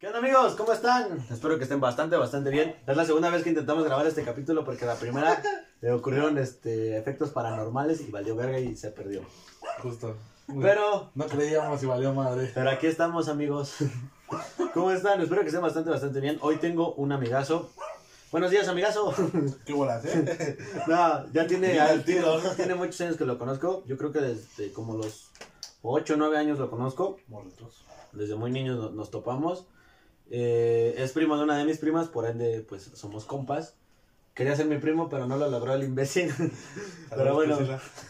¿Qué onda amigos? ¿Cómo están? Espero que estén bastante, bastante bien. Es la segunda vez que intentamos grabar este capítulo porque la primera le ocurrieron este, efectos paranormales y valió verga y se perdió. Justo. Pero, No creíamos y valió madre. pero aquí estamos amigos. ¿Cómo están? Espero que estén bastante, bastante bien. Hoy tengo un amigazo. Buenos días, amigazo. Qué bolas, ¿eh? No, ya tiene, Mira tiro. tiene muchos años que lo conozco. Yo creo que desde como los 8 o 9 años lo conozco. Desde muy niños no- nos topamos. Eh, es primo de una de mis primas, por ende, pues somos compas. Quería ser mi primo, pero no lo logró el imbécil. pero bueno,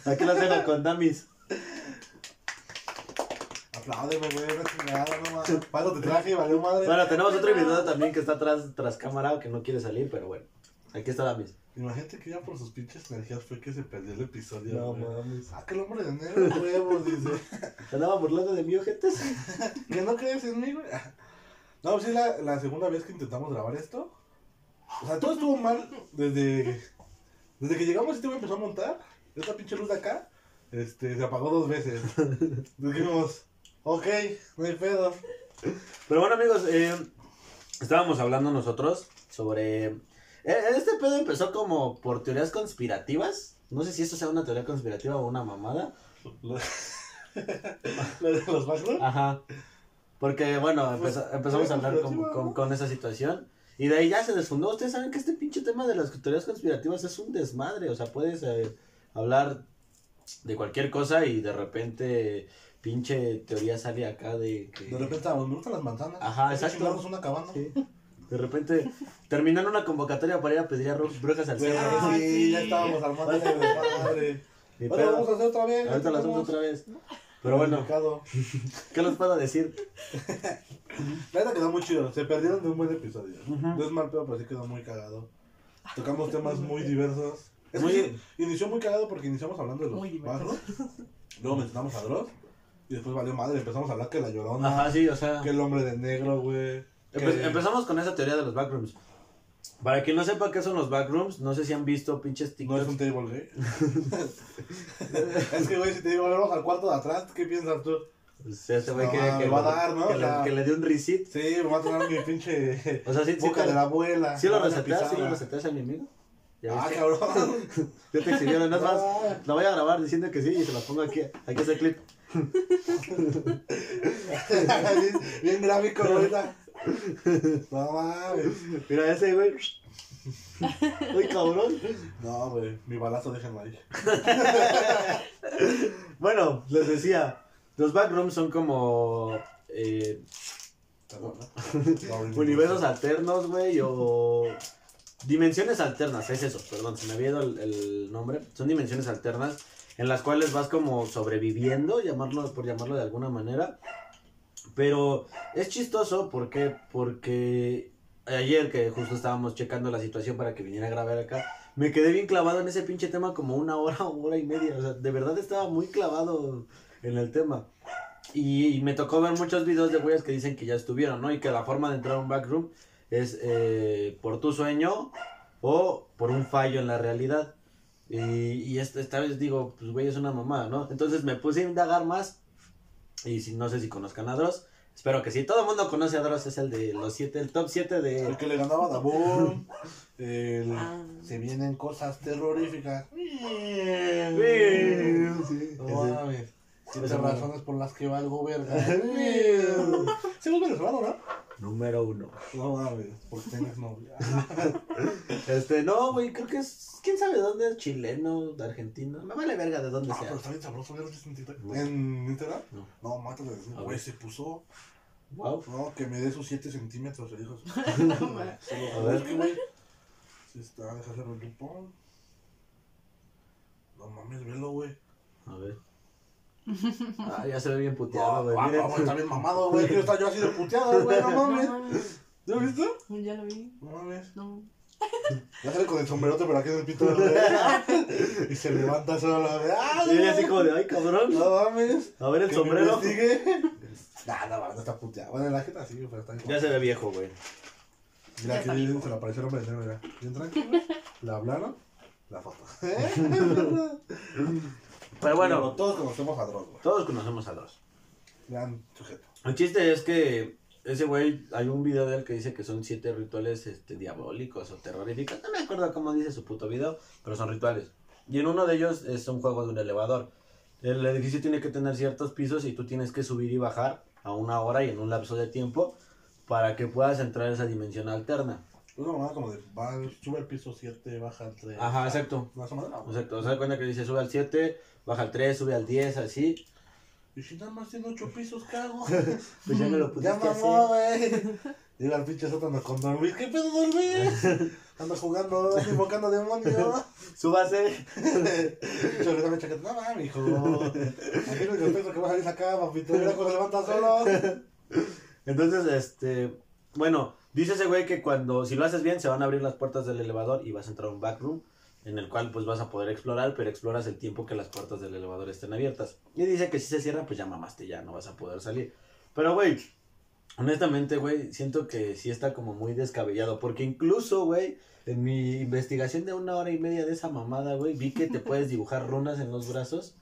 aquí los dejo con Damis. Apláudeme, güey, no mames. Paso te traje valió madre. Bueno, tenemos otro invitado también que está atrás tras cámara, que no quiere salir, pero bueno. Aquí está Damis. Imagínate que ya por sus pinches energías fue que se perdió el episodio. No güey. mames. Ah, que el hombre de negro, huevos, dice. ¿Se andaba burlando de mí, ojetes? ¿Que no crees en mí, güey? No, pues sí, la, la segunda vez que intentamos grabar esto. O sea, todo estuvo mal desde, desde que llegamos. Este güey empezó a montar. Esta pinche luz de acá. Este, se apagó dos veces. Dijimos, ok, no hay pedo. Pero bueno, amigos, eh, estábamos hablando nosotros sobre... eh, Este pedo empezó como por teorías conspirativas. No sé si esto sea una teoría conspirativa o una mamada. Lo de los backrooms. Ajá. Porque, bueno, Pues, empeza- empezamos a hablar con, con, con esa situación. Y de ahí ya se desfundó. Ustedes saben que este pinche tema de las teorías conspirativas es un desmadre. O sea, puedes eh, hablar de cualquier cosa y de repente pinche teoría sale acá de que... De repente, ah, me gustan las manzanas. Ajá, exacto. una cabana. Sí. De repente terminan una convocatoria para ir a pedir a bru- brujas al Güey, cerro. Ah, sí, sí. ya estábamos armando Ahora vamos a hacer otra vez. Ahorita lo hacemos otra vez. Pero bueno, mercado. ¿qué les puedo decir? La neta quedó muy chido. Se perdieron de un buen episodio. No es mal pedo, pero sí quedó muy cagado. Tocamos temas muy diversos. Es Muy- que inició muy cagado porque iniciamos hablando de los barros. Luego mencionamos a Dross. Y después valió madre. Empezamos a hablar que la llorona. Ajá, sí, o sea. Que el hombre de negro, güey. empe- que- empezamos con esa teoría de los backrooms. Para quien no sepa qué son los backrooms, no sé si han visto pinches No es TikToks. un table gay. es que, güey, si te digo, vamos al cuarto de atrás, ¿qué piensas tú? Pues ese güey No, que, va a dar, ¿no? que O le, sea- que le dio un receipt. Sí, me va a tomar mi pinche O sea, sí, boca de la abuela. ¿sí lo a reseteas, sí lo reseteas a mi amigo. ¿Ya Ah, viste? cabrón. Yo te exhibieron, nada más. No. Lo voy a grabar diciendo que sí y se lo pongo aquí. Aquí está el clip. bien, bien gráfico, ahorita. No mames. Mira ese güey. Uy, cabrón. No, güey, mi balazo déjenlo ahí. Bueno, les decía, los backrooms son como eh, universos alternos, güey, o dimensiones alternas, es eso, perdón, se me había ido el, el nombre. Son dimensiones alternas en las cuales vas como sobreviviendo, llamarlo, por llamarlo de alguna manera. Pero es chistoso, ¿por qué? Porque ayer que justo estábamos checando la situación para que viniera a grabar acá, me quedé bien clavado en ese pinche tema como una hora o hora y media. O sea, de verdad estaba muy clavado en el tema. Y, me tocó ver muchos videos de güeyes que dicen que ya estuvieron, ¿no? Y que la forma de entrar a un backroom es eh, por tu sueño o por un fallo en la realidad. Y, y esta, esta vez digo, pues güey, es una mamada, ¿no? Entonces me puse a indagar más. Y no sé si conozcan a Dross. Espero que sí. Todo el mundo conoce a Dross. Es el de los siete, el top 7 de. El que le ganaba a Dabur. El... Ah. Se vienen cosas terroríficas. Sí, No ese. mames. Siete Ese razones por las que valgo verga. ¿Se es venezolano, no? Número uno. No mames, porque novia. Este, no, güey, creo que es. ¿Quién sabe dónde es? Chileno, de argentino. Me vale verga de dónde Ah, sea. pero está bien sabroso ver en TikTok. No. ¿En Instagram? No. No, mátale. A Güey, se puso. Wow. No, que me dé sus 7 centímetros, le dijo. A A ver. güey. Sí está, deja hacer el grupo. No mames, velo, güey. A ver. Ah, ya se ve bien puteado, No, güey. está bien mamado, güey. Quiero estar yo así de puteado, güey, no mames. ¿Ya lo viste? Ya lo vi. No mames. No. Ya sale con el sombrerote, pero aquí en el pito. Y se levanta solo, güey. ¡Ah, Y así como de, ay, cabrón. No mames. A ver el sombrero. investigue. Nah, no, no está puteado. Bueno, la gente sí, pero está bien. Ya se ve viejo, güey. Mira, Ya aquí está viejo. se le apareció el hombre de negro, mira. Bien tranquilo. Le hablaron. La foto. Pero bueno, todos conocemos a Dross, güey. todos conocemos a Dross. Gran sujeto. El chiste es que ese güey, hay un video de él que dice que son siete rituales este, diabólicos o terroríficos. No me acuerdo cómo dice su puto video, pero son rituales. Y en uno de ellos es un juego de un elevador. El edificio tiene que tener ciertos pisos y tú tienes que subir y bajar a una hora y en un lapso de tiempo para que puedas entrar a esa dimensión alterna. Una mamada como de, va, sube al piso 7, baja al 3. Ajá, exacto. Más o menos. Exacto. O sea, cuenta que dice sube al 7, baja al 3, sube al 10, así. Y si nada más tiene 8 pisos, ¿qué hago? Pues ya me lo ya pusiste mamó, así. Llega el pinche sótano con dormir. ¿Qué pedo dormir? Ando jugando, ando invocando demonios. Súbase. Yo le daba chaqueta. No mames, hijo. Aquí no el que va a salir acá, papito. Mira cuando levanta solo. Entonces, este, bueno, dice ese güey que cuando, si lo haces bien, se van a abrir las puertas del elevador y vas a entrar a un backroom en el cual pues vas a poder explorar, pero exploras el tiempo que las puertas del elevador estén abiertas. Y dice que si se cierran, pues ya mamaste, ya no vas a poder salir. Pero, güey, honestamente, güey, siento que sí está como muy descabellado, porque incluso, güey, en mi investigación de una hora y media de esa mamada, güey, vi que te puedes dibujar runas en los brazos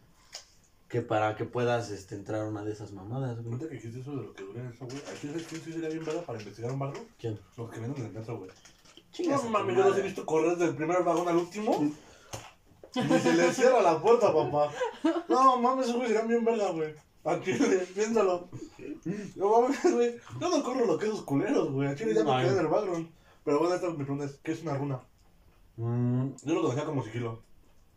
que para que puedas este, entrar a una de esas mamadas, güey. Ahorita que dijiste eso de lo que dura eso, güey. ¿Aquí sabes quién sí sería bien verga para investigar un barrio? ¿Quién? Los que vienen en el metro, güey. No mames, yo los he visto correr del primer vagón al último. Ni se les cierra la puerta, papá. No mames, güey serían bien verga, güey. Aquí, piénsalo. No mames, güey. Yo no corro lo que esos culeros, güey. A Chile ya me quedé en el background. Pero bueno, esta mi pregunta es: ¿qué es una runa? Mm, Yo lo conocía como sigilo.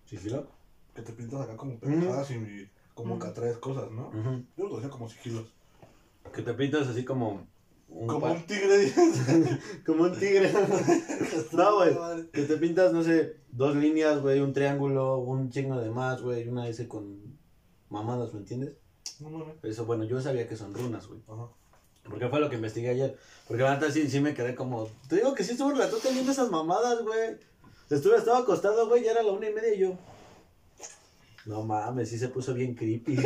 ¿Sigilo? Que te pintas acá como pendejadas y como que atraes cosas, ¿no? Yo lo conocía como sigilos. Que te pintas así como un, Como un tigre. como un tigre. no, güey. Que te pintas, no sé, dos líneas, güey, un triángulo, un chingo de más, güey, una S con mamadas, ¿me entiendes? No mames. Eso, bueno, yo sabía que son runas, güey. Ajá. Porque fue lo que investigué ayer. Porque la neta sí, sí me quedé como. Te digo que sí estuve un ratote viendo esas mamadas, güey. Estuve, estaba acostado, güey, ya era la una y media y yo. No mames, sí se puso bien creepy.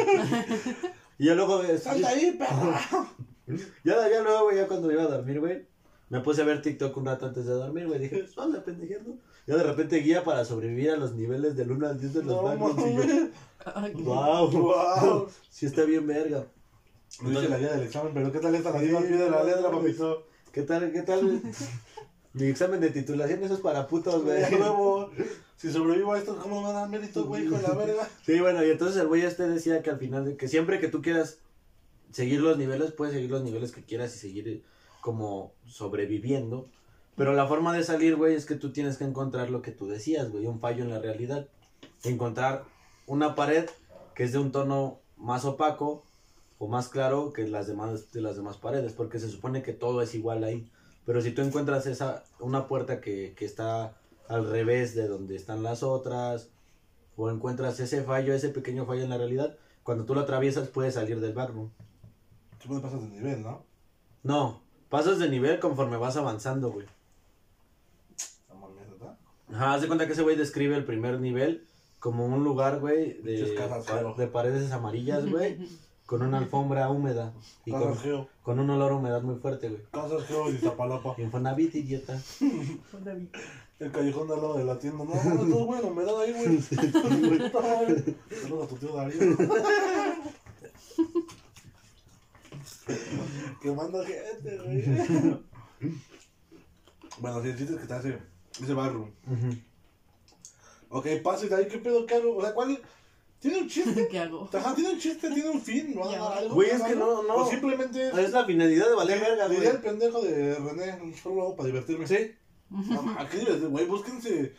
y ya luego. eh, ¡Salta ahí, perra! Ya, ya luego, güey, ya cuando iba a dormir, güey, me puse a ver TikTok un rato antes de dormir, güey. Dije, pues vamos a pendejeando. Ya de repente guía para sobrevivir a los niveles del 1 al 10 de los No. Y yo, wow, Wow. sí está bien verga. No hice la guía del examen, pero ¿qué tal esta la al pie de la letra, papito? ¿Qué tal, qué tal? Mi examen de titulación, eso es para putos, güey. De nuevo, si sobrevivo a esto, ¿cómo me van a dar mérito, güey, hijo de la verga? Sí, bueno, y entonces el güey este decía que al final, que siempre que tú quieras seguir los niveles, puedes seguir los niveles que quieras y seguir eh, como sobreviviendo. Pero la forma de salir, güey, es que tú tienes que encontrar lo que tú decías, güey, un fallo en la realidad. Encontrar una pared que es de un tono más opaco o más claro que las demás de las demás paredes, porque se supone que todo es igual ahí. Pero si tú encuentras esa una puerta que, que está al revés de donde están las otras, o encuentras ese fallo, ese pequeño fallo en la realidad, cuando tú lo atraviesas puedes salir del backroom. Pasas de nivel, ¿no? No, pasas de nivel conforme vas avanzando, güey. No mames, ¿verdad? Ajá, haz de cuenta que ese güey describe el primer nivel como un lugar, güey, de, casas, pa- de paredes amarillas, güey, con una alfombra húmeda y con, Casas Geo. con un olor a humedad muy fuerte, güey. Casas Geo y Zapalapa. Infonavit, idiota. El callejón de al lado de la tienda. No, no, todo bueno, me da ahí, güey. Saludos a tu tío Darío. que manda gente, güey. Bueno, si el chiste es que está ese, ese barroom. Ujú. Ok, paso y de ahí, ¿qué pedo que hago? O sea, ¿cuál? ¿Tiene un chiste? ¿Qué hago? Ajá, tiene un chiste, tiene un fin, ¿no? Algo, Güey, es que algo. no, no. O simplemente es. Es la finalidad de valer verga, güey. Diría el pendejo de René, solo lo hago para divertirme. Sí. No, ma, qué divertido, güey, búsquense.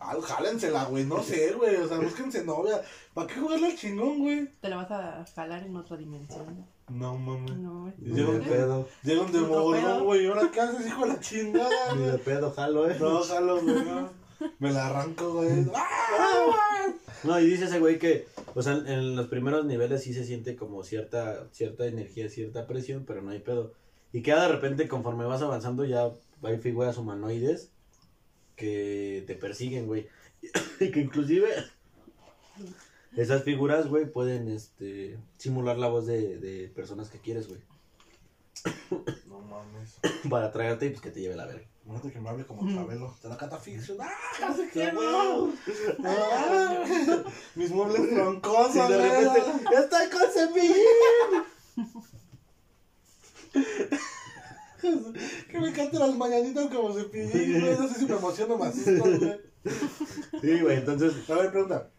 Algo, jálensela, güey, no sé, güey. O sea, búsquense novia. ¿Para qué jugarle al chingón, güey? Te la vas a jalar en otra dimensión. No mames. No, llegó- de pedo. Llega un pedo. güey. ¿Y ahora qué haces, hijo de la chingada, Ni de pedo, jalo, eh. No, jalo, güey, no. Me la arranco, güey. ¡Ah! No, y dice ese güey que, o sea, en los primeros niveles sí se siente como cierta, cierta energía, cierta presión, pero no hay pedo. Y que de repente, conforme vas avanzando, ya hay figuras humanoides que te persiguen, güey. Y que inclusive esas figuras, güey, pueden, este, simular la voz de, de personas que quieres, güey. No mames. Para atraerte y pues que te lleve la verga. Imagínate que me hable como Chabelo. Te la catafixio. ¡Ah! ¡No sé ¡Qué qué, no! ¡Ah! Mis muebles Y troncosos, de repente, güey. ¡estoy con Cepillín! que me canten las mañanitas como se pillín, güey. No sé si me emociono más esto, güey. Sí, güey, entonces. A ver, pregunta.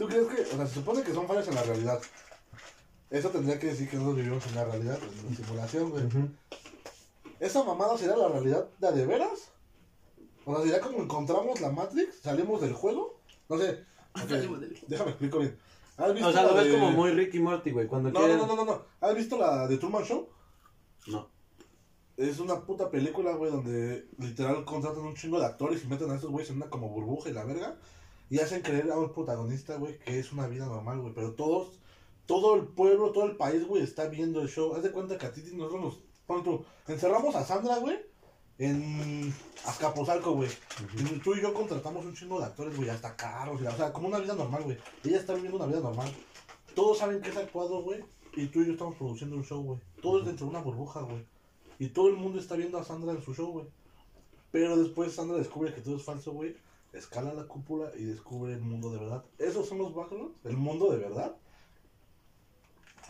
¿Tú crees que, o sea, se supone que son fallas en la realidad? Eso tendría que decir que nosotros vivimos en la realidad, en una simulación, güey. ¿Esa mamada será la realidad de a de veras? O sea, ¿sería como encontramos la Matrix? ¿Salimos del juego? No sé. ok, Salimos del- Déjame explico bien. ¿Has visto O sea, la lo ves de- como muy Ricky Morty, güey. Cuando No, quieren. no, no, no, no. ¿Has visto la de Truman Show? No. Es una puta película, güey, donde literal contratan un chingo de actores y meten a esos güeyes en una como burbuja y la verga. Y hacen creer a un protagonista, güey, que es una vida normal, güey. Pero todos, todo el pueblo, todo el país, güey, está viendo el show. Haz de cuenta que a ti nosotros nos. Pon tú, encerramos a Sandra, güey, en Azcapotzalco, güey. Y tú y yo contratamos un chingo de actores, güey, hasta carros, o sea, como una vida normal, güey. Ella está viviendo una vida normal. Todos saben que es actuado, güey, y tú y yo estamos produciendo un show, güey. Todo es dentro de una burbuja, güey. Y todo el mundo está viendo a Sandra en su show, güey. Pero después Sandra descubre que todo es falso, güey. Escala la cúpula y descubre el mundo de verdad. ¿Esos son los backgrounds? ¿El mundo de verdad?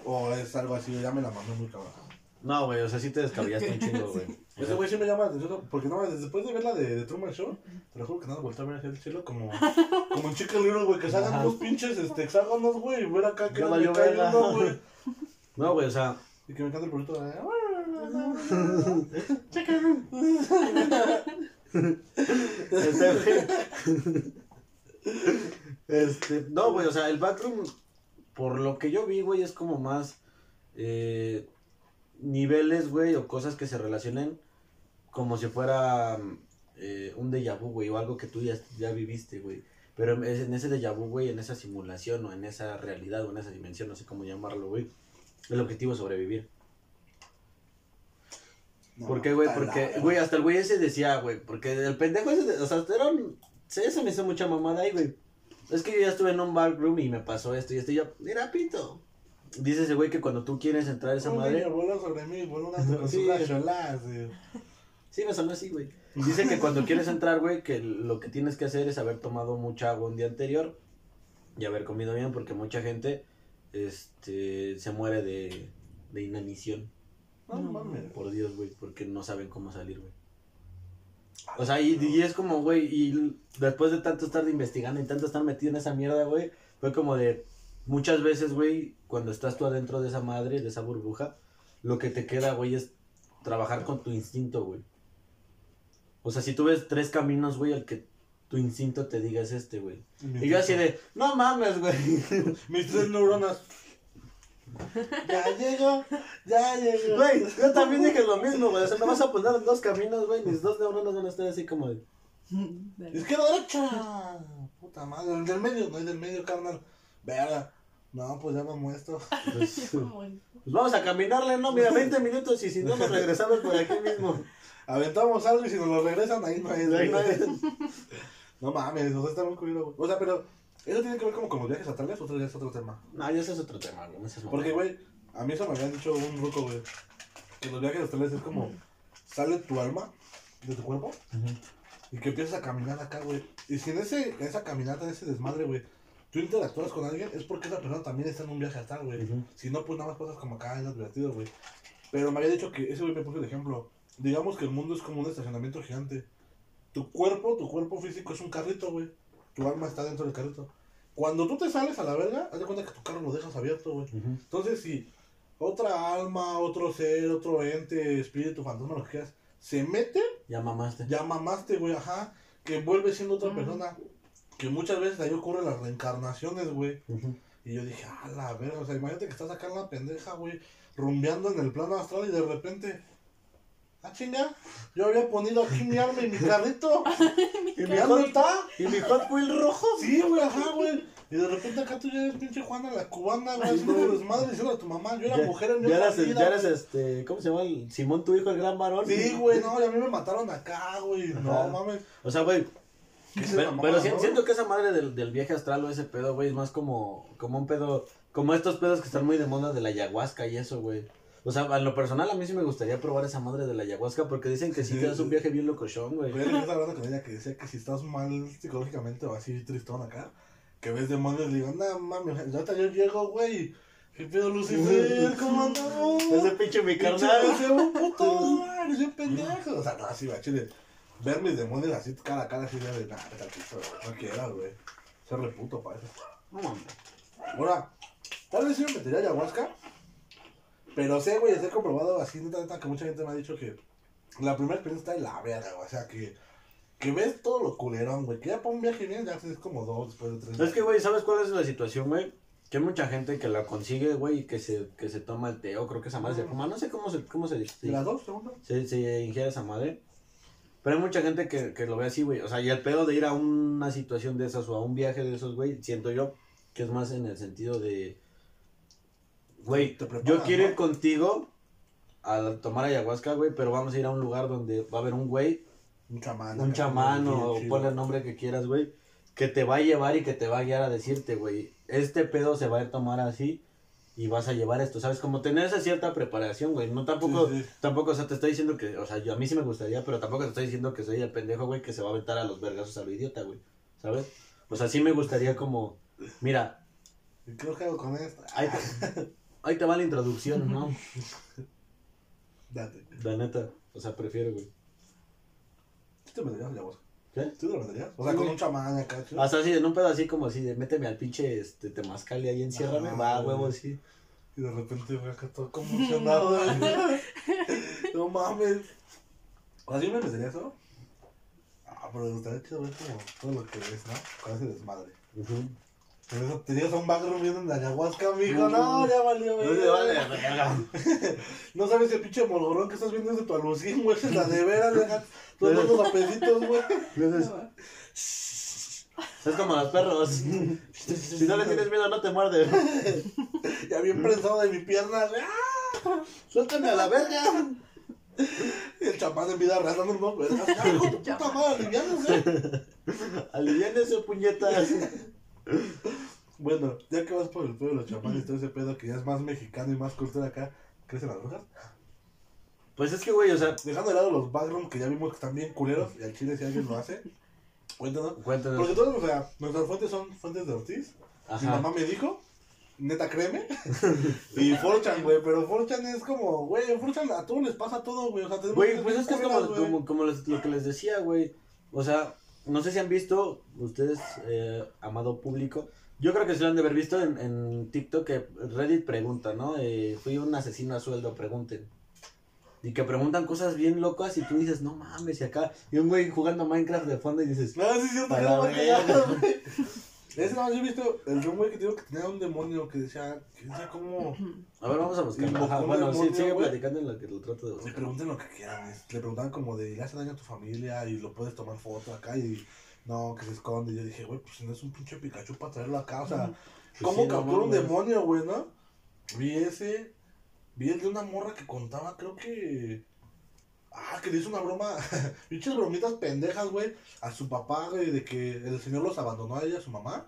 ¿O es algo así? Ya me la mandó muy cabrón. No, güey, o sea, sí te descabellaste un chingo, güey. O Ese sea, güey sí me llama la atención, porque no, después de ver la de, de Truman Show, te lo juro que nada, volteé a ver hacia el cielo como, como en Chicken Little, güey, que salgan dos pinches este, hexágonos, güey, y ver acá que Ya me cae uno, güey. No, güey, o sea, Y que me cante el proyecto de... este, no, güey, o sea, el backroom, por lo que yo vi, güey, es como más eh, niveles, güey, o cosas que se relacionen como si fuera eh, un déjà vu, güey, o algo que tú ya, ya viviste, güey. Pero en ese déjà vu, güey, en esa simulación, o en esa realidad, o en esa dimensión, no sé cómo llamarlo, güey. El objetivo es sobrevivir. ¿Por qué, güey? Porque, güey, hasta el güey ese decía, güey, porque el pendejo ese, de- o sea, era un... Se me hizo mucha mamada ahí, güey. Es que yo ya estuve en un backroom y me pasó esto y esto y yo, mira, pito. Dice ese güey que cuando tú quieres entrar a esa madre... niño voló sobre mí, voló un alto con Sí. güey. Sí, me sonó así, güey. Dice que cuando quieres entrar, güey, que lo que tienes que hacer es haber tomado mucha agua un día anterior y haber comido bien porque mucha gente este, se muere de, de inanición. No, No. mames. Por Dios, güey, porque no saben cómo salir, güey. O sea, y, y es como, güey, y después de tanto estar investigando y tanto estar metido en esa mierda, güey, fue como de muchas veces, güey, cuando estás tú adentro de esa madre, de esa burbuja, lo que te queda, güey, es trabajar con tu instinto, güey. O sea, si tú ves tres caminos, güey, el que tu instinto te diga es este, güey. Y yo así de, no mames, güey. Mis tres neuronas. Ya llegó, ya llegó. Güey, yo también dije lo mismo, güey. O sea, me vas a poner en dos caminos, güey. Mis dos neuronas van a estar así como de. Izquierda, derecha. Puta madre, el del medio, no es del medio, carnal. Verga. No, pues ya me esto. Pues, pues vamos a caminarle, ¿no? Mira, 20 minutos y si no nos regresamos por aquí mismo. Aventamos algo y si nos lo regresan, ahí no hay. Ahí no hay- No mames, o sea, está muy güey. O sea, pero, ¿eso tiene que ver como con los viajes astrales o otro ya es otro tema? No, ya ese es otro tema, güey. no seas mamón. Porque, güey, a mí eso me habían dicho un ruco, güey. Que los viajes astrales es como, sale tu alma de tu cuerpo Ujú. y que empiezas a caminar acá, güey. Y si en, ese, en esa caminata, en ese desmadre, güey, tú interactúas con alguien, es porque esa persona también está en un viaje astral, güey. Ujú. Si no, pues nada más pasas como acá, es divertido, güey. Pero me había dicho que ese güey me puso el ejemplo. Digamos que el mundo es como un estacionamiento gigante. Tu cuerpo, tu cuerpo físico es un carrito, güey. Tu alma está dentro del carrito. Cuando tú te sales a la verga, haz de cuenta que tu carro lo dejas abierto, güey. Entonces, si otra alma, otro ser, otro ente, espíritu, fantasma, lo que quieras, se mete, Ya mamaste. ya mamaste, güey, ajá, que vuelve siendo otra persona. Que muchas veces ahí ocurren las reencarnaciones, güey. Y yo dije, a la verga, o sea, imagínate que estás acá en la pendeja, güey, rumbeando en el plano astral y de repente, ah, chinga, yo había ponido aquí mi alma y mi carrito. ¿Y mi, ¿Ya no hot, está? ¿Y mi Hot Wheel rojo? Sí, güey, ajá, güey. Y de repente acá tú ya eres pinche Juana la cubana, güey, haciendo desmadre diciendo a tu mamá, yo era Ya- mujer en mi ya el- vida, ya eres este, ¿cómo se llama? El Simón, tu hijo, el gran varón. Sí, güey, no, y a mí me mataron acá, güey. No mames. O sea, güey, ¿Qué es Pero, no? siento que esa madre del, del viaje astral o ese pedo, güey, es más como, como un pedo, como estos pedos que están muy de moda de la ayahuasca y eso, güey. O sea, en lo personal a mí sí me gustaría probar esa madre de la ayahuasca porque dicen que sí te das un viaje bien locochón, güey. Yo estaba hablando con ella que decía que si estás mal psicológicamente o así tristón acá, que ves demonios, le digo, no mames, ahorita yo llego, güey, ¿Qué pedo, Lucifer? ¿Cómo andamos? Ese pinche mi carnal. Lucifer, un puto, eres bien pendejo. O sea, no, así, va, chile. Ver mis demonios así, cara a cara, así, de, nah, güey. No quieras, güey. Ser reputo para eso. No mames. Ahora, tal vez sí me metería ayahuasca. Pero sé, güey, ser comprobado así, neta, neta, que mucha gente me ha dicho que la primera experiencia está de la verga, güey. O sea, que, que ves todo lo culerón, güey. Que ya para un viaje bien, ya es como dos, después de tres. Es que, güey, ¿sabes cuál es la situación, güey? Que hay mucha gente que la consigue, güey, y que se, que se toma el té, o creo que esa madre se fuma, no sé cómo se, cómo se dice. ¿Y las dos, segunda? se, se ingiere esa madre. Pero hay mucha gente que, que lo ve así, güey. O sea, y el pedo de ir a una situación de esas o a un viaje de esos, güey, siento yo que es más en el sentido de, güey, yo quiero ir contigo a tomar ayahuasca, güey, pero vamos a ir a un lugar donde va a haber un güey, Un chamán. un chamán o ponle el nombre que quieras, güey, que te va a llevar y que te va a guiar a decirte, güey, este pedo se va a ir a tomar así y vas a llevar esto, ¿sabes? Como tener esa cierta preparación, güey, no tampoco, Sí, sí. tampoco, o sea, te estoy diciendo que, o sea, yo a mí sí me gustaría, pero tampoco te estoy diciendo que soy el pendejo, güey, que se va a aventar a los vergazos a lo idiota, güey, ¿sabes? O sea, sí me gustaría como, mira, ¿Y qué hago con esto? ahí te, ahí te va la introducción, ¿no? Date. La neta, o sea, prefiero, güey. ¿Sí te meterías ayahuasca? ¿Qué? ¿Sí te lo meterías? O sea, con un chamán acá, chido. Hasta así, en un pedo así como así, de méteme al pinche este, temazcal y ahí enciérrame, Ah, va, güey. huevo, sí. Y de repente, güey, acá todo conmocionado. güey. no mames. O sea, ¿sí me metería eso? Ah, pero estaría chido ver como todo lo que ves, ¿no? Con ese desmadre. Pero eso, tenías a un background viendo en ayahuasca, amigo. No, ya valió, No güey. se vale, verga. No sabes el pinche molorón que estás viendo es de tu alucín, güey. Es la de veras, deja todos los apelitos, güey. Es como los perros. si no le tienes miedo, no te muerde. Ya bien prensado de mi pierna, güey. ¡Ah! Suéltame a la verga. Y el chamán en vida unos vergas. ¡Ah, hijo tu puta madre, aliviánese! Puñetas. Bueno, ya que vas por el pedo de los chamanes y todo ese pedo que ya es más mexicano y más cultura acá, ¿crecen las brujas? Pues es que, güey, o sea, Dejando de lado los background que ya vimos que están bien culeros y al chile si alguien lo hace, cuéntanos. cuéntanos. Porque todos, o sea, nuestras fuentes son fuentes de Ortiz. Mi Ajá. mamá me dijo, neta créeme. y Forchan, güey, pero Forchan es como, güey, Forchan a todos les pasa todo, güey. O sea, tenemos Güey, pues es que es como, como, como les- lo que les decía, güey. O sea, no sé si han visto, ustedes, eh, amado público. Yo creo que se lo han de haber visto en, en TikTok que Reddit pregunta, ¿no? Eh, fui un asesino a sueldo, pregunten. Y que preguntan cosas bien locas y tú dices, no mames, y acá. Y un güey jugando Minecraft de fondo y dices, No, sí, sí, Pa' sí, la no, verga. güey. Ese no, yo he visto el güey que digo que tenía un demonio que decía, que decía como... a ver, vamos a buscar. Ajá, bueno, sí, demonio, sigue güey. platicando en lo que lo trato de Le buscar. pregunten lo que quieran, le preguntaban como de, le hace daño a tu familia y lo puedes tomar foto acá y... No, que se esconde. Y yo dije, güey, pues si no es un pinche Pikachu para traerlo acá, o sea... Pues ¿Cómo sí, no captura un demonio, güey, no? Vi ese. Vi el de una morra que contaba, creo que. Ah, que le hizo una broma. Pinches bromitas pendejas, güey. A su papá, güey, de que el señor los abandonó a ella, a su mamá.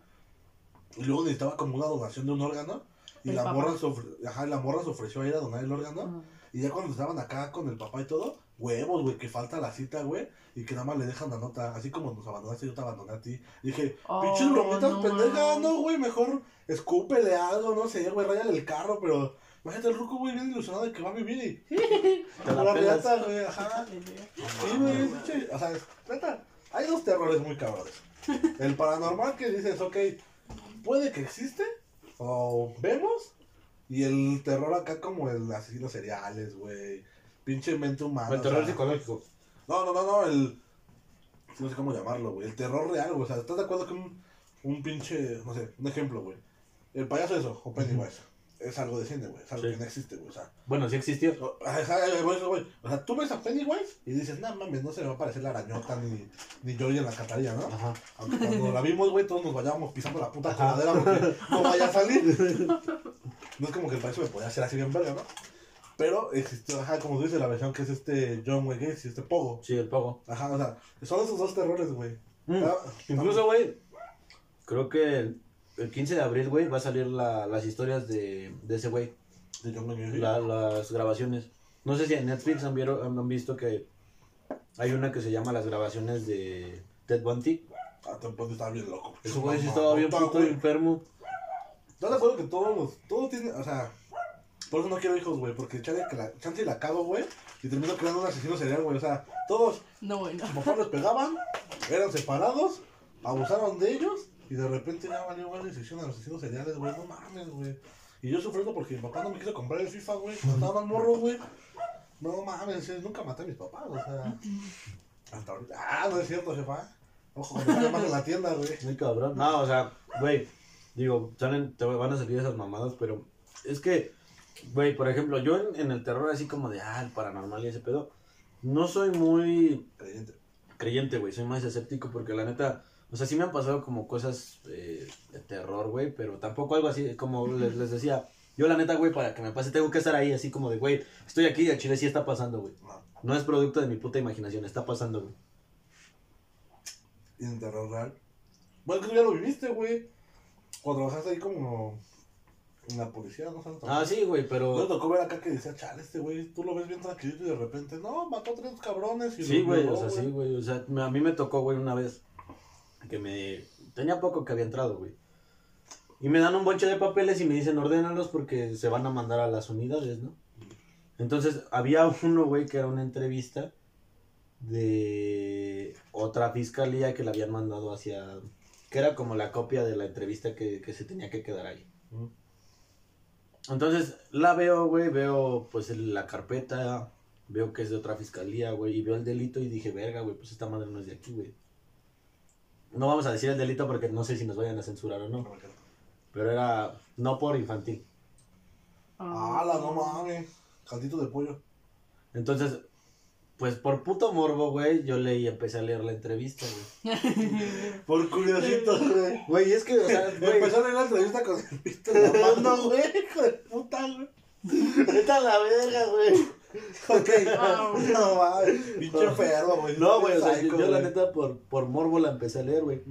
Y luego necesitaba como una donación de un órgano. Y la papá. morra, se ofre- Ajá, la morra se ofreció a ir a donar el órgano. Y ya cuando estaban acá con el papá y todo, huevos, güey, que falta la cita, güey. Y que nada más le dejan la nota. Así como nos abandonaste, yo te abandoné a ti. Y dije, Oh, pinches bromitas no pendejas, no, güey, mejor escúpele algo, no sé, güey, rayale el carro, pero. Imagínate el ruco, güey, bien ilusionado de que va a vivir y. Te la la reata, güey, ajá. Sí, güey, pinche, o sea, neta, hay dos terrores muy cabrones. El paranormal que dices, ok, puede que existe, o vemos, y el terror acá como el asesinos seriales, güey, pinche mente humana. El o terror sea, psicológico. No, no, no, no, el... No sé cómo llamarlo, güey, el terror real, güey, o sea, ¿estás de acuerdo que un, un pinche, no sé, un ejemplo, güey? El payaso eso, o Pennywise, es algo de cine, güey, es algo Sí. que no existe, güey, o sea... Bueno, sí existió. O sea, tú ves a Pennywise y dices, no mames, no se me va a parecer la arañota ni, ni George en la Catarina, ¿no? Ajá. Aunque cuando la vimos, güey, todos nos vayábamos pisando la puta coladera porque no vaya a salir. No es como que el país me podía hacer así bien verga, ¿no? Pero existió, ajá, como tú dices, la versión que es este John Wayne Gacy, este Pogo. Sí, el pogo. Ajá, o sea, son esos dos terrores, güey. Mm. Ah, Incluso, güey, creo que el, el 15 de abril, güey, va a salir la, las historias de, de ese güey. De John Wayne Gacy. La- las grabaciones. No sé si en Netflix han, vieron- han visto que hay una que se llama las grabaciones de Ted Bundy. Ah, tampoco estaba bien loco. Ese güey sí estaba bien puto enfermo. ¿Estás de acuerdo que todos los, todo tiene, o sea, por eso no quiero hijos, güey, porque chance, que la, chance y la cago, güey, y termino creando un asesino serial, güey, o sea, todos, No, bueno. sus papás les pegaban, eran separados, abusaron de ellos, y de repente ya valió, güey, se hicieron asesinos seriales, güey, no mames, güey. Y yo sufriendo porque mi papá no me quiso comprar el FIFA, güey, cuando estaba más morro, güey. No mames, nunca maté a mis papás, o sea, hasta ahorita, ah, no es cierto, jefa. Ojo, vaya más en la tienda, güey. Muy cabrón. No, o sea, güey, digo, salen, te van a salir esas mamadas, pero es que, güey, por ejemplo, yo en, en el terror así como de, ah, el paranormal y ese pedo, no soy muy Creyente. güey, soy más escéptico porque la neta, o sea, sí me han pasado como cosas eh, de terror, güey, pero tampoco algo así, como les, les decía, yo la neta, güey, para que me pase tengo que estar ahí así como de, güey, estoy aquí y a Chile sí está pasando, güey. No es producto de mi puta imaginación, está pasando, güey. Y en terror real. Bueno, que tú ya lo viviste, güey. Cuando trabajaste ahí como en la policía, no sé. Ah, sí, güey, No pero... me tocó ver acá que decía, chale, este güey, tú lo ves bien tranquilito y de repente, no, mató a tres cabrones y Sí, güey, o sea, sí, güey. O sea, a mí me tocó, güey, una vez que me. Tenía poco que había entrado, güey. Y me dan un bonche de papeles y me dicen, ordénalos porque se van a mandar a las unidades, ¿no? Entonces, había uno, güey, que era una entrevista de otra fiscalía que le habían mandado hacia. que era como la copia de la entrevista que, que se tenía que quedar ahí. Ujú. Entonces la veo, güey, veo pues el- la carpeta, veo que es de otra fiscalía, güey, y veo el delito y dije, verga, güey, pues esta madre no es de aquí, güey. No vamos a decir el delito porque no sé si nos vayan a censurar o no, pero era no por infantil. Ah, la no mames. Caldito de pollo. Entonces, pues por puto morbo, güey, yo leí y empecé a leer la entrevista, güey. Por curiosito, güey. Güey, es que, o sea, güey, Empezó a leer la entrevista con el pito mano, güey. Hijo de puta, güey. vete a la verga, güey. Ok. No mames. Pinche enfermo, güey. No, güey, o sea, yo, Psycho, yo la neta por, por morbo la empecé a leer, güey.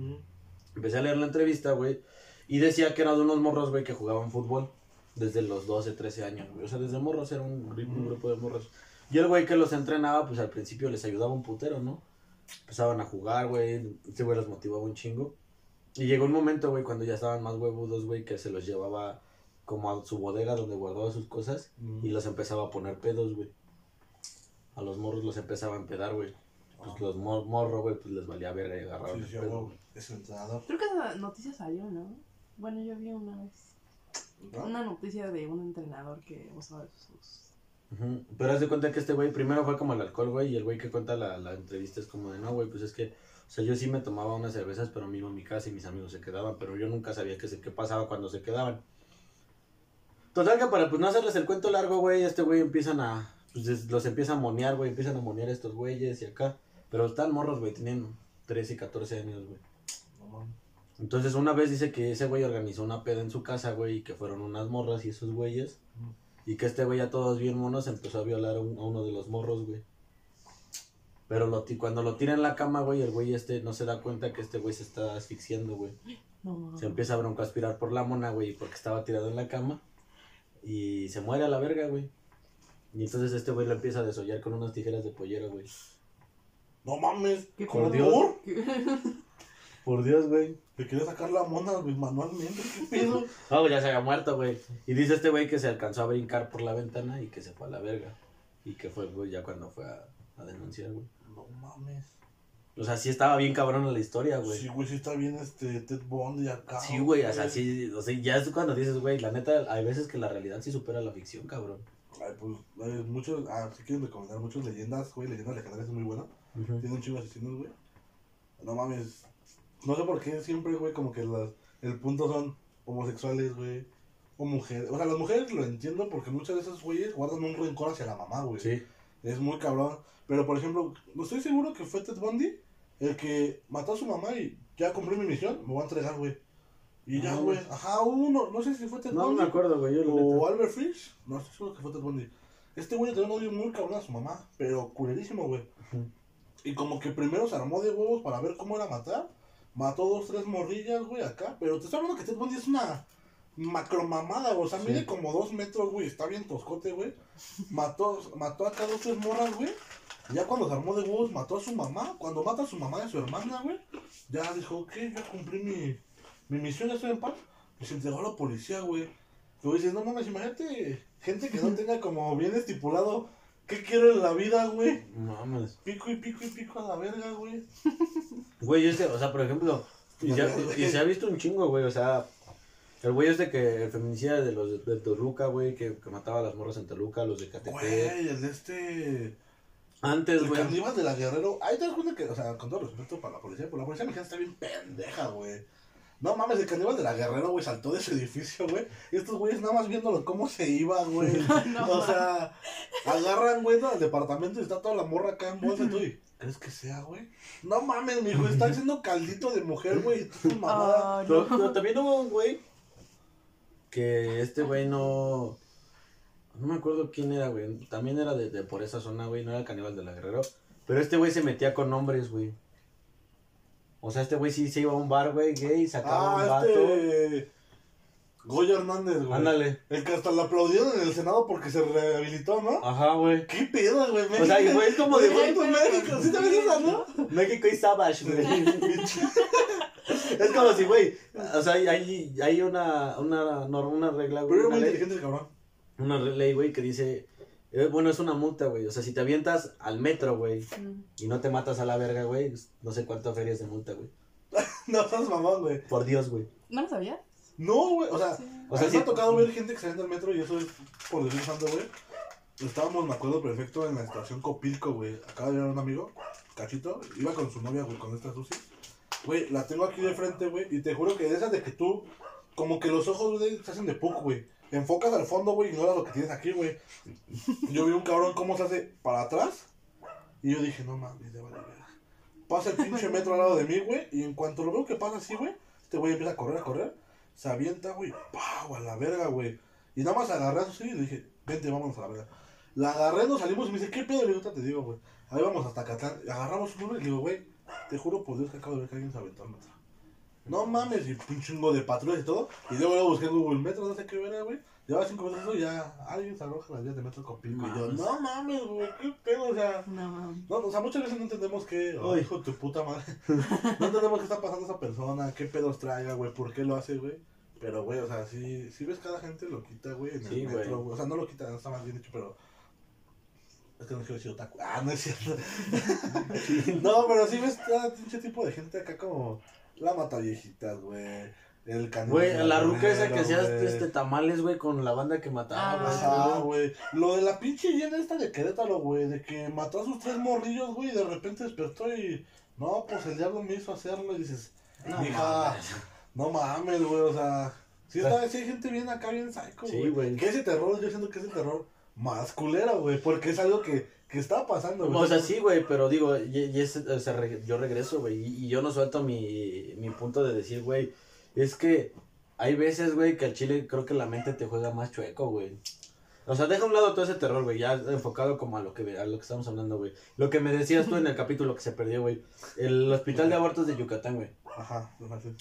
Empecé a leer la entrevista, güey. Y decía que era de unos morros, güey, que jugaban fútbol desde los 12, 13 años, güey. O sea, desde morros era un, un grupo de morros. Y el güey que los entrenaba, pues al principio les ayudaba un putero, ¿no? Empezaban a jugar, güey. Este güey los motivaba un chingo. Y llegó un momento, güey, cuando ya estaban más huevudos, güey, que se los llevaba como a su bodega donde guardaba sus cosas y los empezaba a poner pedos, güey. A los morros los empezaba a empedar, güey. Pues los mor morros, güey, pues les valía verga y agarraban Sí, el sí, pedo, güey. güey. Es entrenador. Creo que esa noticia salió, ¿no? Bueno, yo vi una vez. ¿no? Una noticia de un entrenador que usaba sus. Pero haz de cuenta que este güey primero fue como el alcohol, güey, y el güey que cuenta la, la entrevista es como de, no, güey, pues es que, o sea, yo sí me tomaba unas cervezas, pero me iba a mi casa y mis amigos se quedaban, pero yo nunca sabía qué, qué pasaba cuando se quedaban. Total que para pues no hacerles el cuento largo, güey, este güey empiezan a, pues es- los empiezan a monear, güey, empiezan a monear estos güeyes y acá, pero están morros, güey, tienen 13 y 14 años, güey. Entonces una vez dice que ese güey organizó una peda en su casa, güey, y que fueron unas morras y esos güeyes. Y que este güey a todos bien monos empezó a violar a, un- a uno de los morros, güey. Pero lo, cuando lo tira en la cama, güey, el güey este no se da cuenta que este güey se está asfixiando, güey. No, Se empieza a broncoaspirar por la mona, güey, porque estaba tirado en la cama. Y se muere a la verga, güey. Y entonces este güey lo empieza a desollar con unas tijeras de pollero, güey. No mames. ¿Qué por Dios? ¿Por? Dios, güey. Te quería sacar la mona güey, manualmente. ¿Qué pedo? No, ya se había muerto, güey. Y dice este güey que se alcanzó a brincar por la ventana y que se fue a la verga. Y que fue, güey, ya cuando fue a, a denunciar, güey. No mames. O sea, sí estaba bien cabrón la historia, güey. Sí, güey, sí está bien este Ted Bundy acá. Sí, güey, o sea, sí, o sea, ya es cuando dices, güey, la neta, hay veces que la realidad sí supera la ficción, cabrón. Ay, pues, hay muchos, ah, si quieren recomendar muchas leyendas, güey, leyendas legendarias es muy buena. Tiene un chingo de asesinos, güey. No mames. No sé por qué siempre, güey, como que las, el punto son homosexuales, güey. O mujeres. O sea, las mujeres lo entiendo porque muchas de esas güeyes guardan un rencor hacia la mamá, güey. Sí. Es muy cabrón. Pero, por ejemplo, no estoy seguro que fue Ted Bundy el que mató a su mamá y ya cumplí mi misión, me voy a entregar, güey. Y ya, No. güey. Ajá, uno, no sé si fue Ted No, no Bundy. me acuerdo, güey, O. Albert Fish, no estoy seguro que fue Ted Bundy. Este güey tenía un odio muy cabrón a su mamá, pero culerísimo, güey. Y como que primero se armó de huevos para ver cómo era matar. Mató dos, tres morrillas, güey, acá. Pero te estoy hablando que Ted Bundy es una macromamada, güey. O sea, Sí. mide como dos metros, güey. Está bien toscote, güey. Mató, mató acá dos, tres morras, güey. Ya cuando se armó de huevos, mató a su mamá. Cuando mata a su mamá y a su hermana, güey. Ya dijo, ok, ya cumplí mi, mi misión, ya estoy en paz. y se entregó a la policía, güey. Luego dices, no mames, imagínate gente que no tenga como bien estipulado qué quiere en la vida, güey. Mames. Pico y pico y pico a la verga, güey. Güey, este, o sea, por ejemplo, y se, ha, y se ha visto un chingo, güey, o sea, el güey este que el feminicida de los de, de Toluca, güey, que, que mataba a las morras en Toluca, los de Catepec. Güey, el de este. Antes, El güey. caníbal de la Guerrero. Ahí te das cuenta que, o sea, con todo respeto para la policía, pero la policía mexicana está bien pendeja, güey. No mames, el caníbal de la Guerrero, güey, saltó de ese edificio, güey. Y estos güeyes nada más viéndolo cómo se iba, güey. No, o sea, agarran, güey, al departamento y está toda la morra acá en bolsa tú, y, ¿crees que sea, güey? No mames, mijo, está haciendo caldito de mujer, güey. mamada. Pero, no. pero también hubo un güey que este güey no. No me acuerdo quién era, güey. También era de, de por esa zona, güey. No era el caníbal de la Guerrero. Pero este güey se metía con hombres, güey. O sea, este güey sí se iba a un bar, güey, gay, sacaba un Ah, vato. este. Goyo Hernández, güey. Ándale. El que hasta lo aplaudieron en el Senado porque se rehabilitó, ¿no? Ajá, güey. ¿Qué pedo, güey? O sea, y güey, es como de, Güey, México, ¿sí te ves esa, no? México y Savage, güey. es como si, güey. O sea, hay, hay una, una, una regla, güey. Pero era muy ley, inteligente el cabrón. una ley, güey, que dice. eh, bueno, es una multa, güey. O sea, si te avientas al metro, güey, Mm. y no te matas a la verga, güey, no sé cuántas ferias de multa, güey. No, estás mamón, güey. Por Dios, güey. ¿No lo sabía? No, güey, o sea, Sí. O sí- me ha tocado ver gente que se avienta al metro y eso es por decir santo, güey. Estábamos, me acuerdo perfecto, en la estación Copilco, güey. Acaba de llegar un amigo, Cachito, iba con su novia, güey, con esta Susi. Güey, la tengo aquí de frente, güey, y te juro que de esas de que tú, como que los ojos, güey, se hacen de puck, güey. Enfocas al fondo, güey, ignoras lo que tienes aquí, güey. Yo vi un cabrón cómo se hace para atrás, y yo dije, no mames, ya vale. Pasa el pinche metro al lado de mí, güey, y en cuanto lo veo que pasa así, güey, este güey empieza a correr, a correr, se avienta, güey, ¡pau! a la verga, güey. Y nada más agarré a Susi y le dije, vente, vámonos a la verga. La agarré, nos salimos y me dice, ¿qué pedo? Le digo, "Ahorita te digo, güey. Ahí vamos hasta Catlán. Y agarramos un Uber y le digo, güey, te juro por Dios que acabo de ver que alguien se aventó al metro. No mames, y un chingo de patrullas y todo. Y luego lo busqué en Google Metro, no sé qué ver, güey. Llevaba cinco minutos y ya alguien se arroja las vías de metro con pico. Y yo, no mames, güey, qué pedo, o sea. No, mames. No, o sea, muchas veces no entendemos qué. Oh, hijo de tu puta madre. no entendemos qué está pasando esa persona, qué pedos traiga, güey, por qué lo hace, güey. Pero, güey, o sea, si, si ves cada gente lo quita, güey, en Sí, el metro, güey. güey. O sea, no lo quita, no está más bien dicho, pero. Es que no quiero decir otaku. Ah, no es cierto. no, pero sí ves cada pinche tipo de gente acá como. La mata viejitas, güey. El canino. Güey, la ruca esa que hacía este tamales, güey, con la banda que mataba, güey. Ajá, güey. Lo de la pinche llena esta de Querétaro, güey, de que mató a sus tres morrillos, güey, y de repente despertó y. No, pues el diablo me hizo hacerlo y dices. No Hija. No mames, güey, o sea. Sí, está, sí hay gente bien acá, bien psycho, Sí, güey. güey. Que ese terror, yo siento que es el terror más culero, güey, porque es algo que, que está pasando, güey. O sea, sí, güey, pero digo, y, y es, o sea, re- yo regreso, güey, y, y yo no suelto mi, mi punto de decir, güey, es que hay veces, güey, que al chile creo que la mente te juega más chueco, güey. O sea, deja a un lado todo ese terror, güey, ya enfocado como a lo que a lo que estamos hablando, güey. Lo que me decías tú en el capítulo que se perdió, güey. El hospital de abortos de Yucatán, güey. Ajá.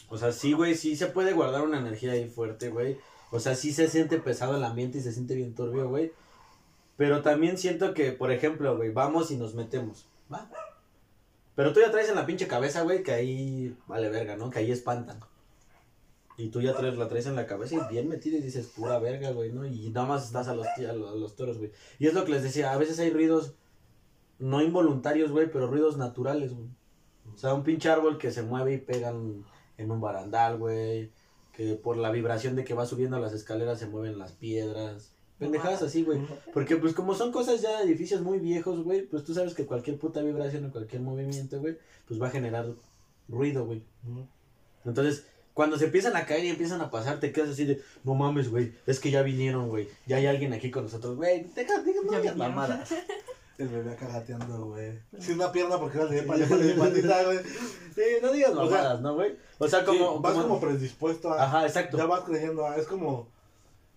O sea, sí, güey, sí se puede guardar una energía ahí fuerte, güey. O sea, sí se siente pesado el ambiente y se siente bien turbio, güey. Pero también siento que, por ejemplo, güey, vamos y nos metemos. Va. Pero tú ya traes en la pinche cabeza, güey, que ahí vale verga, ¿no? Que ahí espantan. Y tú ya traes, la traes en la cabeza y bien metida y dices, pura verga, güey, ¿no? Y nada más estás a los, a los, a los toros, güey. Y es lo que les decía, a veces hay ruidos no involuntarios, güey, pero ruidos naturales, güey. O sea, un pinche árbol que se mueve y pegan en un barandal, güey. Que por la vibración de que va subiendo las escaleras se mueven las piedras. Pendejadas así, güey. Porque pues como son cosas ya de edificios muy viejos, güey, pues tú sabes que cualquier puta vibración o cualquier movimiento, güey, pues va a generar ruido, güey. Entonces, cuando se empiezan a caer y empiezan a pasar, te quedas así de, no mames, güey, es que ya vinieron, güey. Ya hay alguien aquí con nosotros, güey. Deja, deja, no mamadas. El bebé acá gateando, güey. Sin una pierna porque era de para de patita, güey. Sí, no digas O sea, mamadas, ¿no, güey? O sea, Sí, como... vas como- como predispuesto a. Ajá, exacto. Ya vas creyendo, ah, es como,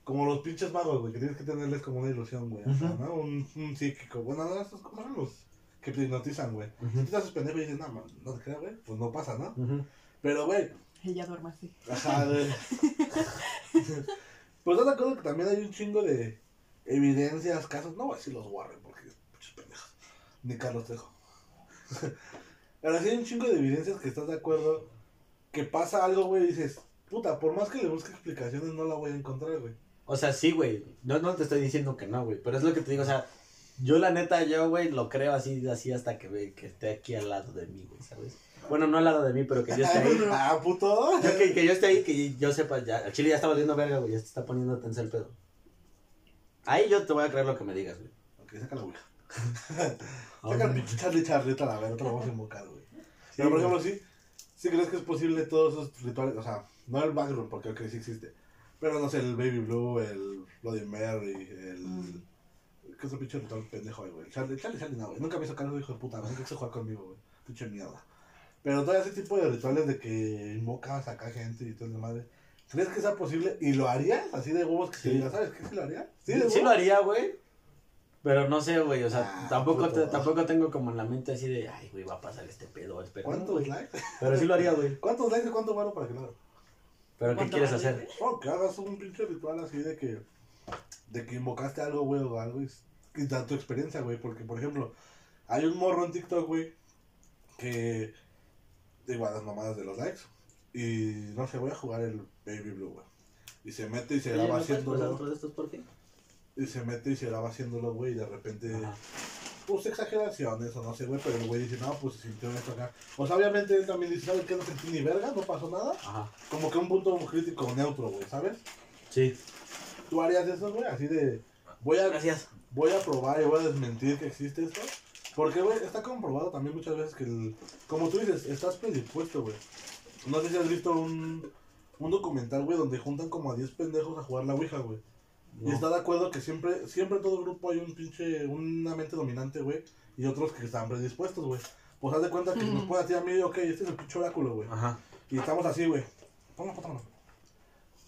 como los pinches magos, güey, que tienes que tenerles como una ilusión, güey, acá, Ujú. ¿no? Un, un psíquico. Bueno, no, estos como son los que te hipnotizan, güey. Si tú te haces pendejo y dices, no, man, no te creas, güey, pues no pasa, ¿no? Pero, güey, Ella duerme así. ajá, güey. pues no te acuerdo que también hay un chingo de evidencias, casos, no voy a decir los Warren, porque ni Carlos Trejo. Ahora sí hay un chingo de evidencias que estás de acuerdo, que pasa algo, güey, y dices, puta, por más que le busque explicaciones, no la voy a encontrar, güey. O sea, sí, güey. No, no te estoy diciendo que no, güey. Pero es lo que te digo, o sea, yo la neta, yo, güey, lo creo así, así hasta que, ve- que esté aquí al lado de mí, güey, ¿sabes? Bueno, no al lado de mí, pero que yo esté ahí. ah, puto. Yo que, que yo esté ahí, que yo sepa, ya, el chile ya está valiendo verga, güey, ya se está poniendo tenso el pedo. Ahí yo te voy a creer lo que me digas, güey. Ok, saca la ouija. Saca el pinche Charlie Charlita, la verdad, te lo vamos a invocar, güey. Pero, por ejemplo, sí, sí crees que es posible todos esos rituales, o sea, no el background, porque creo que sí existe. Pero, no sé, el Baby Blue, el Bloody Mary, el... Mm. ¿Qué otro pinche ritual pendejo güey? El Charlie, Charlie, Charlie, no, güey. Nunca me hizo caso, hijo de puta, güey. Nunca quiso jugar conmigo, güey. Pinche mierda. Pero todo ese tipo de rituales de que invocas acá gente y todo el madre. ¿Crees que sea posible? ¿Y lo harías? Así de huevos que Sí. te digas, ¿sabes qué? ¿Sí lo haría? Sí, de sí huevos? lo haría, güey. Pero no sé, güey, o sea, Ah, tampoco, puto. te- tampoco tengo como en la mente así de, ay, güey, va a pasar este pedo, espero. no, ¿Cuántos likes? Pero sí lo haría, güey. ¿Cuántos likes y cuánto varo para que lo haga? Pero ¿qué ¿Cuánto quieres vale, hacer? güey? Oh, que hagas un pinche ritual así de que, de que invocaste algo, güey, o algo y, y da tu experiencia, güey. Porque, por ejemplo, hay un morro en TikTok, güey, que, igual las mamadas de los likes, y no sé, voy a jugar el Baby Blue, güey. Y se mete y se Oye, graba ¿me puedes pasar haciéndolo, otro de estos por qué? Y se mete y se graba haciéndolo, güey, y de repente, Ajá. pues exageraciones o no sé, güey, pero el güey dice, no, pues se sintió esto acá. O sea, obviamente él también dice, ¿sabes qué? No sentí ni verga, no pasó nada. Ajá. Como que un punto crítico neutro, güey, ¿sabes? Sí. ¿Tú harías eso, güey? Así de, voy a, Gracias. voy a probar y voy a desmentir que existe esto. Porque, güey, está comprobado también muchas veces que, el, como tú dices, estás predispuesto, güey. No sé si has visto un, un documental, güey, donde juntan como a 10 pendejos a jugar la Ouija, güey. Y está de acuerdo que siempre, siempre en todo grupo hay un pinche, una mente dominante, güey, y otros que están predispuestos, güey. Pues haz de cuenta que si nos puede a ti y a mí, ok, este es el pinche oráculo, güey. Ajá. Y estamos así, güey. Mano.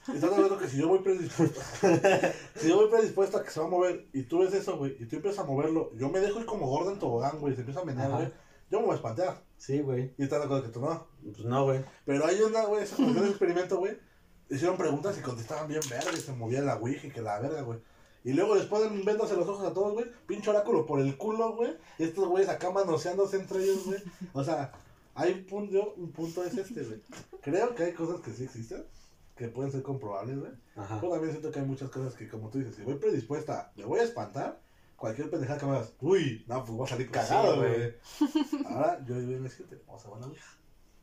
Y estás hablando que si yo voy predispuesto, si yo voy predispuesto a que se va a mover y tú ves eso, güey, y tú empiezas a moverlo, yo me dejo ir como gordo en tobogán, güey, y se empieza a menear, güey, yo me voy a espantear. Sí, güey. Y estás de acuerdo que tú no. Pues no, güey. Pero hay una, güey, esa cuestión de experimento, güey, hicieron preguntas y contestaban bien verga y se movía la ouija y que la verga, güey. Y luego después de véndose los ojos a todos, güey, pinche oráculo por el culo, güey, y estos güeyes acá manoseándose entre ellos, güey. O sea, hay un punto, yo- un punto es este, güey. Creo que hay cosas que sí existen, que pueden ser comprobables, güey. Ajá. Yo también siento que hay muchas cosas que, como tú dices, si voy predispuesta, me voy a espantar, cualquier pendejada que me hagas, uy, no, pues voy a salir Pues cagado, güey. Ahora, yo en el siguiente, vamos a ver la ouija.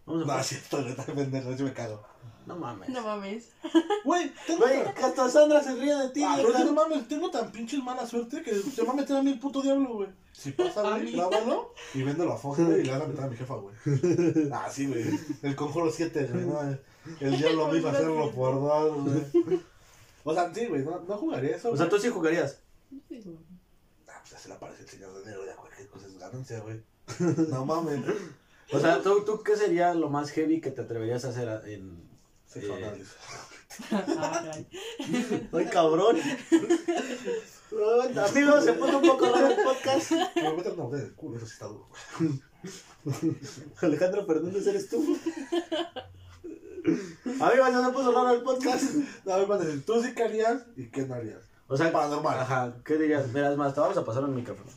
Vamos a No, es cierto, güey, está pendejo, así me cago. No mames. No mames. Güey, tengo Güey, que hasta Sandra se ríe de ti. Ah, pero no mames, tengo tan pinche mala suerte que se va a meter a mí el puto diablo, güey. Si pasa, A güey, mí. grábalo y véndelo a Fox, güey, y le vas a meter a mi jefa, güey. Ah, sí, güey. El conjuro 7, güey, ¿no? El diablo me hizo hacerlo por dos, güey. O sea, sí, güey, no, no jugaría eso. O sea, güey. tú sí jugarías. Ah, pues ya se le aparece el señor de negro, ya cualquier cosa es ganancia, güey. No mames. O sea, ¿tú, ¿tú qué sería lo más heavy que te atreverías a hacer en... Sexo Eh. anal. Ay, ¡Ay, cabrón! Amigos, se puso un poco raro el podcast. Me metan una del culo, eso sí está duro. Alejandro Fernández, ¿eres tú? Amigos, ya se puso raro el podcast. No, me decir, tú sí que harías y qué no harías. O sea, Paranormal. Ajá, ¿qué dirías? Mira, es más, te vamos a pasar un micrófono.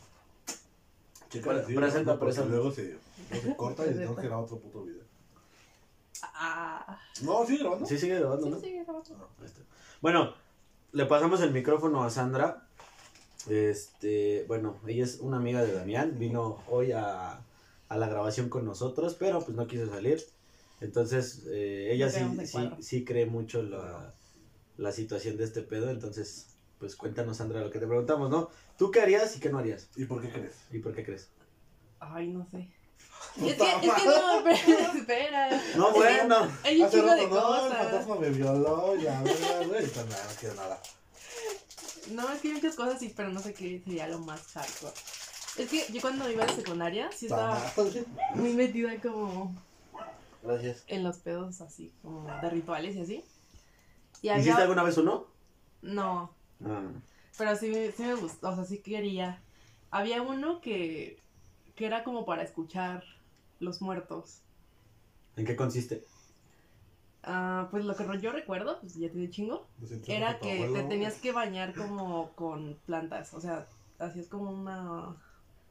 Chica, Pre- sí, presenta, presenta. Luego se, se corta y tenemos que grabar otro puto video. Ah. No, sigue grabando. Sí, sigue grabando, Sí, ¿no? sí, grabando. Ahí está. Bueno, le pasamos el micrófono a Sandra. Este, bueno, ella es una amiga de Damián, vino hoy a, a la grabación con nosotros, pero pues no quiso salir. Entonces, eh, ella sí, sí, sí cree mucho la, la situación de este pedo. Entonces, pues cuéntanos, Sandra, lo que te preguntamos, ¿no? ¿Tú qué harías y qué no harías? ¿Y por qué crees? ¿Y por qué crees? Ay, no sé. Es que, es que no, espera, espera. No, bueno. Hay un chingo de no, el cosas. fantasma me violó, ya, güey. Ahorita nada, no quiero nada. No, es que hay muchas cosas, sí, pero no sé qué sería lo más hardcore. Es que yo cuando iba a la secundaria, sí estaba muy metida como Gracias. en los pedos así, como de rituales y así. Y ¿Hiciste alguna vez uno? No, Ah, pero sí, sí me gustó, o sea, sí quería. Había uno que, que era como para escuchar los muertos. ¿En qué consiste? Ah, pues lo que yo recuerdo, pues ya tiene chingo, era que te tenías que bañar como con plantas, o sea, hacías como una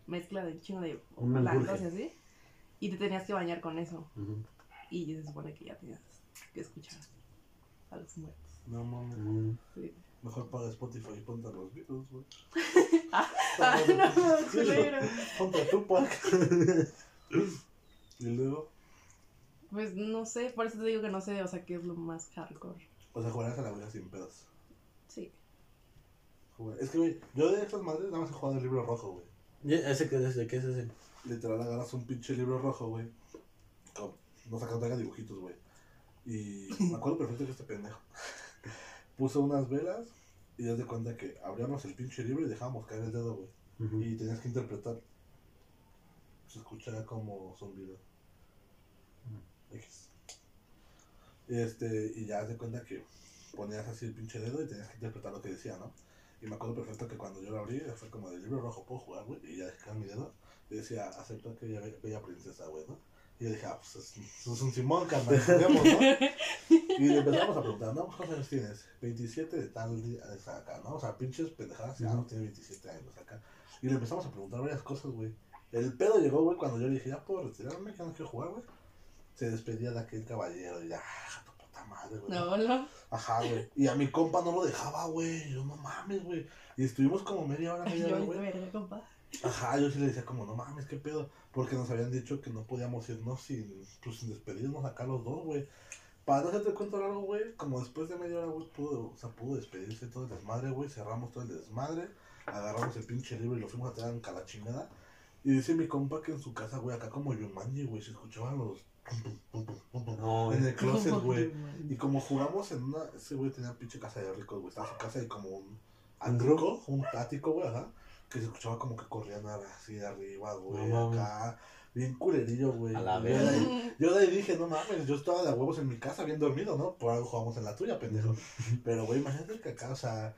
mezcla de chingo de Un plantas y así, y te tenías que bañar con eso, y se supone que ya tenías que escuchar. a los muertos. No mames. Mm. Sí. Mejor paga Spotify y ponte a los Beatles, güey. Ah, no, culero. Ponte a Tupac. y luego, Pues no sé, por eso te digo que no sé, o sea, qué es lo más hardcore. o sea, jugarás a la Ouija sin pedos. Sí. Jugar- Es que, güey, yo de estas madres nada más he jugado el libro rojo, güey. ¿Y ¿Ese qué es? ¿De qué es ese? Literal, agarras un pinche libro rojo, güey. No sacas traiga dibujitos, güey. Y me acuerdo perfecto que este pendejo puso unas velas y das de cuenta que abríamos el pinche libro y dejábamos caer el dedo, güey. Y tenías que interpretar. Se escuchaba como zumbido. Y este, y ya te cuenta que ponías así el pinche dedo y tenías que interpretar lo que decía, ¿no? Y me acuerdo perfecto que cuando yo lo abrí, fue como del libro rojo, ¿puedo jugar, güey? Y ya dejé mi dedo y decía, acepto aquella be- bella princesa, güey, ¿no? Y yo dije, ah, pues es, es un Simón, carnal, juguemos, ¿no? Y le empezamos a preguntar, ¿no? ¿Cuántos años tienes? 27 de tal día, de acá, ¿no? O sea, pinches pendejadas, ya no tiene 27 años acá. Y le empezamos a preguntar varias cosas, güey. El pedo llegó, güey, cuando yo le dije, ya puedo retirarme, ya no quiero jugar, güey. Se despedía de aquel caballero y ya, "Ah, tu puta madre, güey. No, no. Ajá, güey. Y a mi compa no lo dejaba, güey. Yo, no mames, güey. Y estuvimos como media hora, media hora, güey. Ajá, yo sí le decía como, no mames, qué pedo. Porque nos habían dicho que no podíamos irnos sin, pues, sin despedirnos acá los dos, güey. Para no hacerte cuento largo, güey, como después de media hora, güey, pudo, o sea, pudo despedirse todo el desmadre, güey. Cerramos todo el desmadre, agarramos el pinche libro y lo fuimos a tirar en la chingada. Y dice mi compa que en su casa, güey, acá como Yumanji, güey, se escuchaban los... pum, pum, pum, pum, pum, pum, No, en el closet, güey. Y como jugamos en una. Ese güey tenía pinche casa de ricos, güey. Estaba su casa y como un. Ático, un ático, güey, ajá. Que se escuchaba como que corrían así de arriba, güey. No acá. Bien culerillo, güey. A la Yo verga. de ahí- Yo de ahí dije, no mames, yo estaba de huevos en mi casa bien dormido, ¿no? Por algo jugamos en la tuya, pendejo. Pero, güey, imagínate que acá, o sea,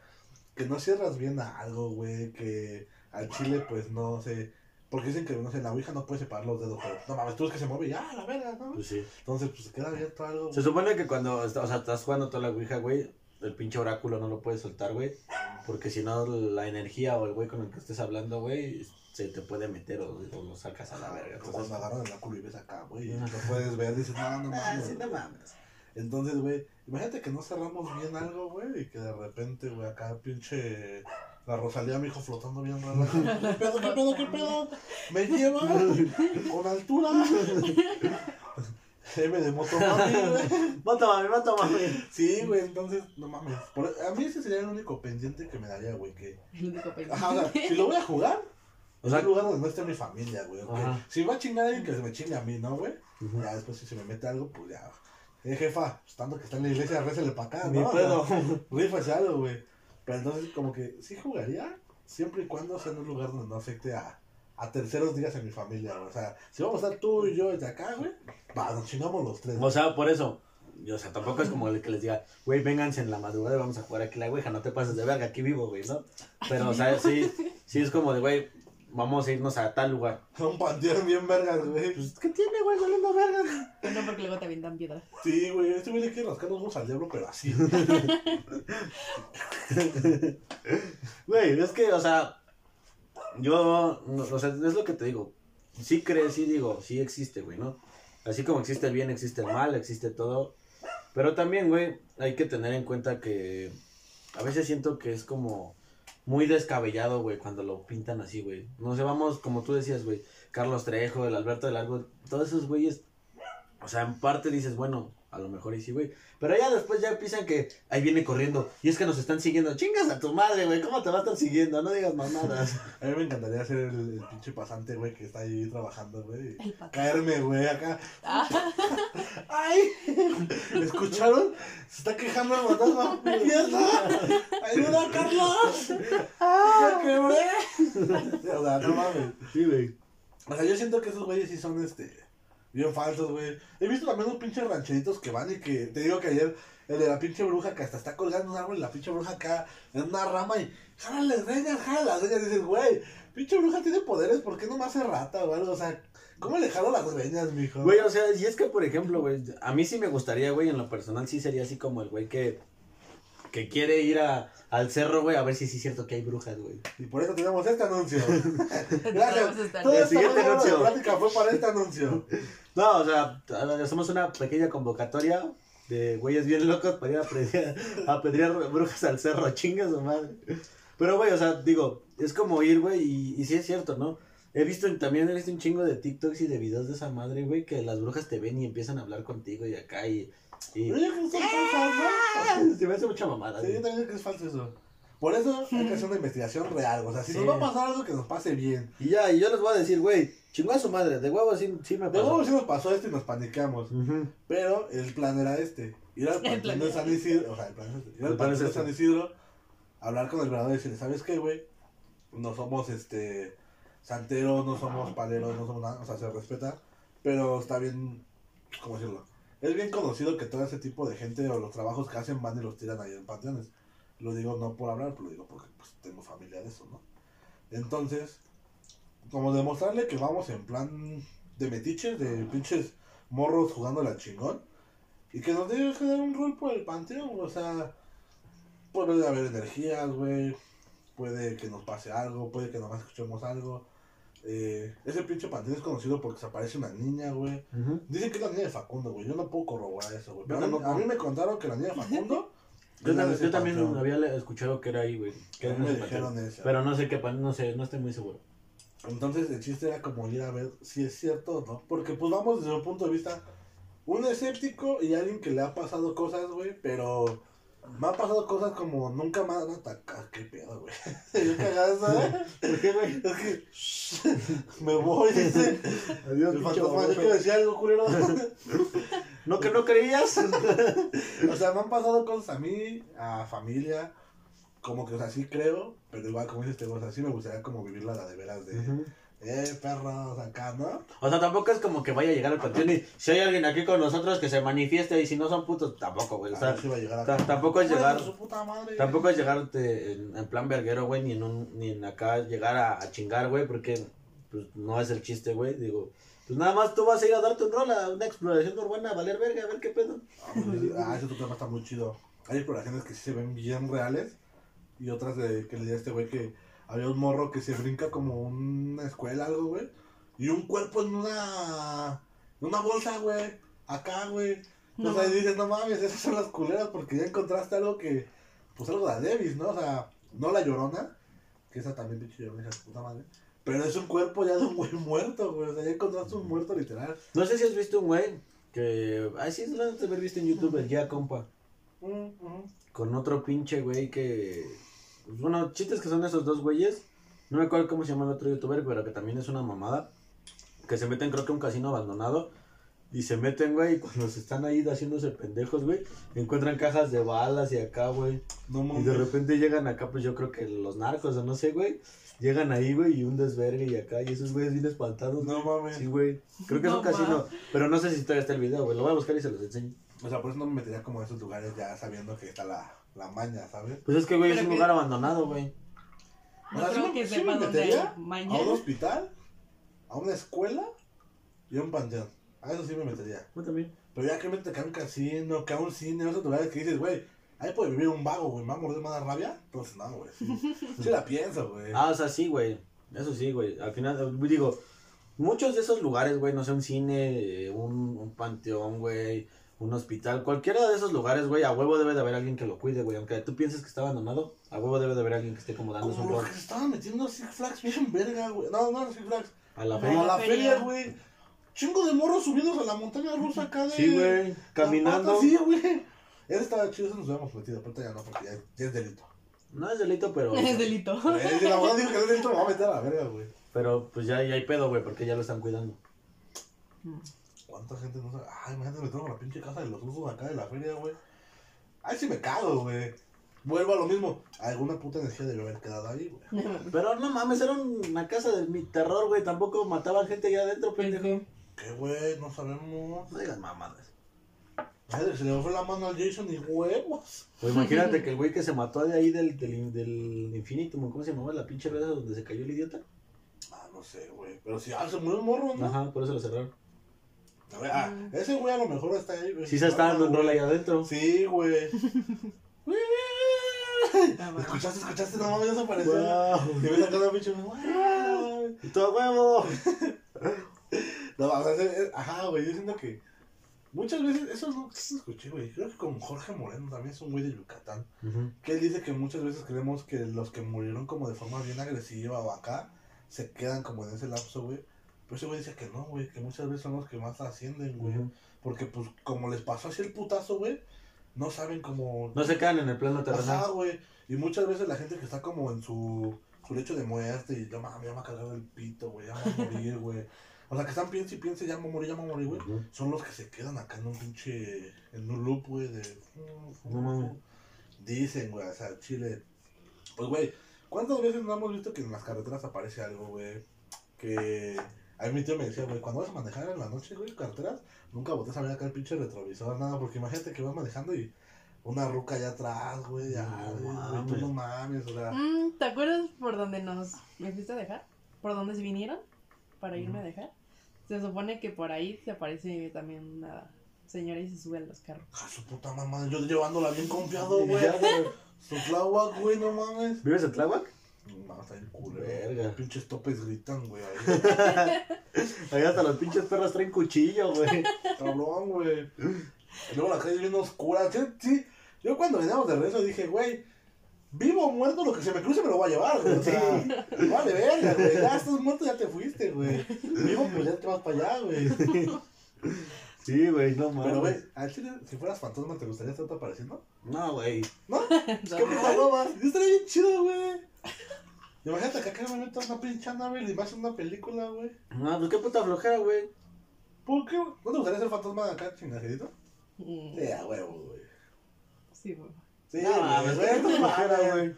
que no cierras bien a algo, güey, que al chile, pues no sé. Porque dicen que, no sé, en la ouija no puedes separar los dedos, pero no mames, tú es que se mueve y ya, la verga, ¿no? Pues sí. Entonces, pues se queda abierto algo. Se supone que cuando está- o sea, estás jugando toda la Ouija, güey, el pinche oráculo no lo puedes soltar, güey. Porque si no, la energía o el güey con el que estés hablando, güey, se te puede meter o, o lo sacas a la verga. Entonces, cuando agarran el áculo y ves acá, güey, y lo puedes ver, dices, no, no ah, mames. sí, no mames. Entonces, güey, imagínate que no cerramos bien algo, güey, y que de repente, güey, acá pinche la Rosalía, mi hijo, flotando bien rara. ¿Qué pedo, qué pedo, qué pedo? ¿Me lleva? ¿Con altura? M de moto, mami, güey. Mata mami, mata mami. Sí, güey, entonces, no mames. Por- a mí ese sería el único pendiente que me daría, güey, que... El único pendiente. Ajá, o sea, si lo voy a jugar, O sea, un lugar donde no esté mi familia, güey, ok. Ajá. Si va a chingar a alguien, que se me chingue a mí, ¿no, güey? Ujú. Ya después si se me mete algo, pues ya. Eh, jefa, pues tanto que está en la iglesia, récele para acá, Ni ¿no? pedo. O sea, algo, güey. Pero entonces, como que sí jugaría, siempre y cuando sea en un lugar donde no afecte a, a terceros días en mi familia, güey. O sea, si vamos a estar tú y yo desde acá, güey, va, nos chingamos los tres. O sea, por eso. yo, o sea, tampoco es como el que les diga, güey, vénganse en la madrugada y vamos a jugar aquí la ouija, no te pases de verga, aquí vivo, güey, ¿no? Pero, o sea, sí, sí es como de, güey, vamos a irnos a tal lugar. Un panteón bien vergas, güey. Pues, ¿qué tiene, güey? Saliendo vergas. No, porque luego te avientan piedras. Sí, güey, este güey le quiere rascar los huevos al diablo, pero así. Güey, es que, o sea, yo, no, o sea, es lo que te digo. Sí crees, sí digo, sí existe, güey, ¿no? Así como existe el bien, existe el mal, existe todo. Pero también, güey, hay que tener en cuenta que a veces siento que es como muy descabellado, güey, cuando lo pintan así, güey. No sé, vamos, como tú decías, güey, Carlos Trejo, el Alberto del Largo, todos esos güeyes, o sea, en parte dices, bueno, a lo mejor y sí, güey. Pero ya después ya empiezan que ahí viene corriendo. Y es que nos están siguiendo. Chingas a tu madre, güey. ¿Cómo te va a estar siguiendo? No digas mamadas. A mí me encantaría ser el, el pinche pasante, güey, que está ahí trabajando, güey. Caerme, güey, acá. Ah, ¡Ay! ¿Escucharon? Se está quejando el fantasma. ¡Mierda! ¡Ayuda, Carlos! ¡Ya quebré! O sea, no mames. Sí, güey. O sea, yo siento que esos güeyes sí son, este, bien falsos, güey. He visto también unos pinches rancheritos que van y que, te digo que ayer, el de la pinche bruja que hasta está colgando un árbol y la pinche bruja acá en una rama y jala las greñas, jala las greñas. Dices, güey, pinche bruja tiene poderes, ¿por qué no me hace rata o algo? O sea, ¿cómo le jalo las greñas, mijo? Güey, o sea, y es que, por ejemplo, güey, a mí sí me gustaría, güey, en lo personal sí sería así como el güey que, que quiere ir a, al cerro, güey, a ver si sí es cierto que hay brujas, güey. Y por eso tenemos este anuncio. Gracias. a estar- Toda El siguiente anuncio. plática fue para este anuncio. No, o sea, hacemos una pequeña convocatoria de güeyes bien locos para ir a apedrear, a apedrear brujas al cerro, chingas o madre. Pero, güey, o sea, digo, es como ir, güey, y, y sí es cierto, ¿no? He visto, también he visto un chingo de TikToks y de videos de esa madre, güey, que las brujas te ven y empiezan a hablar contigo y acá y... y... Pero yo creo que son falsas, Se me hace mucha mamada, ¿no? Sí, yo también creo que es falso eso. Por eso hay que hacer una investigación real. O sea, si Sí. nos va a pasar algo, que nos pase bien. Y ya, y yo les voy a decir, güey, chingó a su madre, de huevo sí, sí me De pasó. nuevo sí nos pasó esto y nos paniqueamos. Ujú. Pero el plan era este. Ir al panteón plan de San Isidro. O sea, el plan es este. Ir El al plan es panteón de este. San Isidro. Hablar con el velador y decirle, ¿sabes qué, güey? No somos este santeros, no somos paleros, no somos nada. O sea, se respeta. Pero está bien, ¿cómo decirlo? Es bien conocido que todo ese tipo de gente o los trabajos que hacen van y los tiran ahí en panteones. Lo digo no por hablar, pero lo digo porque pues, tengo familia de eso, ¿no? Entonces, como demostrarle que vamos en plan de metiches, de pinches morros jugando la chingón. Y que nos debe dar un rol por el panteón, o sea, puede haber energías, güey. Puede que nos pase algo, puede que nomás escuchemos algo. Eh, ese pinche panteón es conocido porque se aparece una niña, güey. Ujú. Dicen que es la niña de Facundo, güey. Yo no puedo corroborar eso, güey. Pero a mí- tampoco. a mí me contaron que la niña de Facundo. Yo, también- yo había escuchado que era ahí, güey. Que me dijeron esa. Pero no sé qué, no sé, no estoy muy seguro. Entonces el chiste era como ir a ver si es cierto o no. Porque pues vamos desde un punto de vista, un escéptico y alguien que le ha pasado cosas, güey, pero me han pasado cosas como nunca me han atacado. ¿Qué pedo, güey? Yo cagado, ¿eh? ¿Por qué, güey? Es que me voy, dice. Adiós, El fantasma, yo quiero decir algo, culero. ¿No que no creías? o sea, me han pasado cosas a mí, a familia, como que, o sea, sí creo, pero igual como dices, este, o sea, sí me gustaría como vivirla la de veras de, Ujú. Eh, perros, acá, ¿no? O sea, tampoco es como que vaya a llegar al panteón y si hay alguien aquí con nosotros que se manifieste y si no son putos, tampoco, güey. O sea, Ah, sí va a llegar acá. tampoco es llegar- su puta madre. tampoco es llegarte en, en plan verguero, güey, ni en un, ni en acá llegar a, a chingar, güey, porque pues no es el chiste, güey. Digo, pues nada más tú vas a ir a darte un rol a una exploración urbana, a valer verga, a ver qué pedo. Ah, pues, Ah, ese otro tema está muy chido. Hay exploraciones que sí se ven bien reales y otras de que le di a este güey que había un morro que se brinca como una escuela, algo, güey, y un cuerpo en una en una bolsa, güey, acá, güey. No o sea, y dices, no mames, esas son las culeras porque ya encontraste algo que, pues algo de Davis, ¿no? O sea, no la llorona, que esa también pinche llorona, de puta madre. Pero es un cuerpo ya de un güey muerto, güey. O sea, ya encontraste un muerto literal. No sé si has visto un güey que, ay, sí, lo de haber visto en YouTube, el ya compa. Mm, ujú. con otro pinche güey que. Pues, bueno, chistes que son esos dos güeyes. No me acuerdo cómo se llama el otro youtuber, pero que también es una mamada. Que se meten, creo que a un casino abandonado. Y se meten, güey, y cuando se están ahí haciéndose pendejos, güey, encuentran cajas de balas y acá, güey. No Y mames. de repente llegan acá, pues yo creo que los narcos o no sé, güey. Llegan ahí, güey, y un desvergue y acá, y esos güeyes bien espantados. No mames. Sí, güey. Creo que es un casino. Pero no sé si todavía está el video, güey. Lo voy a buscar y se los enseño. O sea, por eso no me metería como en esos lugares ya sabiendo que está la, la maña, ¿sabes? Pues es que, güey, es un que- lugar abandonado, güey. No creo sí me- que sí sepa me metería A un hospital, a una escuela y a un panteón. A eso sí me metería. Yo también. Pero ya que metes que a un casino, que a un cine, esos lugares que dices, güey, ahí puede vivir un vago, güey, ¿me va a morder más rabia? Entonces, no, güey. Sí, sí la pienso, güey. Ah, o sea, sí, güey. Eso sí, güey. Al final, eh, digo, muchos de esos lugares, güey, no sé, un cine, eh, un, un panteón, güey, un hospital, cualquiera de esos lugares, güey, a huevo debe de haber alguien que lo cuide, güey. Aunque tú pienses que está abandonado, a huevo debe de haber alguien que esté como un Como rol que se estaban metiendo a Six Flags bien verga, güey. No, no, Six Flags. a la feria. A la feria. güey. Chingo de morros subidos a la montaña rusa acá de... Sí, güey, caminando. Sí, güey. Ese estaba chido, eso nos hubiéramos metido, pero ya no, porque ya, ya es delito. No es delito, pero. Es delito. Eh, si la abogada dijo que es delito, me va a meter a la verga, güey. Pero pues ya, ya hay pedo, güey, porque ya lo están cuidando. ¿Cuánta gente no sabe? Ay, imagínate meterme a la pinche casa de los usos acá de la feria, güey. Ay, sí me cago, güey. Vuelvo a lo mismo. Alguna puta energía debe haber quedado ahí, güey. Pero no mames, era una casa de mi terror, güey. Tampoco mataban gente allá adentro, pendejo. ¿Qué, güey? No sabemos. No digas mamadas. Ay, se le fue la mano al Jason y huevos. Pues imagínate que el güey que se mató de ahí del, del, del Infinitum, ¿cómo se llamaba? La pinche red donde se cayó el idiota. Ah, no sé, güey. Pero si ah, se murió un morro, ¿no? Ajá, por eso lo cerraron. A ver, ah, ese güey a lo mejor está ahí, güey. Sí se está dando un rol ahí adentro. Sí, güey. ¿Escuchaste, escuchaste? No mames, ya se apareció. Wow. Y ves acá la pinche. Y todo huevo. No, o sea, es- es- ajá, güey, yo siento que. Muchas veces, eso es lo que escuché, güey. Creo que con Jorge Moreno también es un güey de Yucatán. Que él dice que muchas veces creemos que los que murieron como de forma bien agresiva o acá se quedan como en ese lapso, güey. Pero ese güey dice que no, güey, que muchas veces son los que más ascienden, güey. Porque pues como les pasó así el putazo, güey, no saben cómo... No se quedan en el plano terrenal. güey. Y muchas veces la gente que está como en su, su lecho de muerte y ya, me ha cagado el pito, güey, ya me voy a morir, güey. O sea, que están piense y piense, ya me a morir, ya me a morir, güey. Son los que se quedan acá en un pinche, en un loop, güey, de... No mames. Dicen, güey, o sea, Chile. Pues, güey, ¿cuántas veces no hemos visto que en las carreteras aparece algo, güey? Que... A mí mi tío me decía, güey, cuando vas a manejar en la noche, güey, carreteras, nunca botes a ver acá el pinche retrovisor, nada, porque imagínate que vas manejando y una ruca allá atrás, güey, ya, No güey, tú mames. no mames, o sea... Mm, ¿Te acuerdas por donde nos me fuiste a dejar? ¿Por donde se vinieron? Para irme a Ujú. dejar. Se supone que por ahí se aparece también una señora y se sube a los carros. A su puta mamá, yo llevándola bien confiado, güey. Ya, güey. Su tláhuac, güey, no mames. ¿Vives en Tláhuac? No, está bien culero. Verga. Pinches topes gritan, güey, ahí. Hasta los pinches perros traen cuchillo, güey. Cabrón, güey. Y luego la calle bien oscura. Sí, sí. Yo cuando veníamos de regreso dije, güey, vivo o muerto, lo que se me cruce me lo voy a llevar, güey. O sea, vale, verga, güey. Ya estás muerto, ya te fuiste, güey. Vivo, pues ya te vas para allá, güey. Sí, güey, no mames. Pero, güey, al chile, si fueras fantasma, ¿te gustaría estarte apareciendo? No, güey. ¿No? Es que hueva. Yo estaría bien chido, güey. Imagínate que acá me meto una pinche Annabelle y me hacen una película, güey. No, pues qué puta flojera, güey. ¿Por qué? ¿No te gustaría ser fantasma de acá, chingajerito? Mm, Sí, a huevo, güey. Sí, güey. Sí, No, güey, no puta flojera, güey.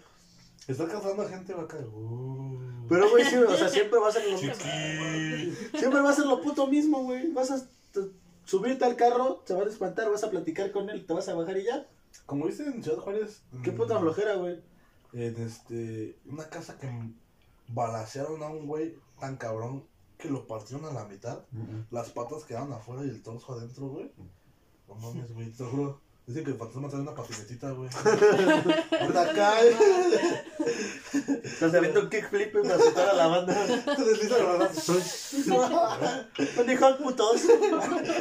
Está causando gente va acá. Uh. Pero, güey, sí, o sea, siempre va a ser lo Chiqui. Siempre va a ser lo puto mismo, güey. Vas a subirte al carro, te van a espantar, vas a platicar con él, te vas a bajar y ya. Como viste en Ciudad Juárez. Qué mm, puta flojera, güey. En este. Una casa que balacearon a un güey tan cabrón que lo partieron a la mitad. Las patas quedaban afuera y el torso adentro, güey. No mames, güey, te juro. Dicen que el fantasma trae una patinetita, güey. Anda acá, Estás haciendo un kickflip para asustar a la banda. te desliza la verdad. ¿Dónde hijos putos?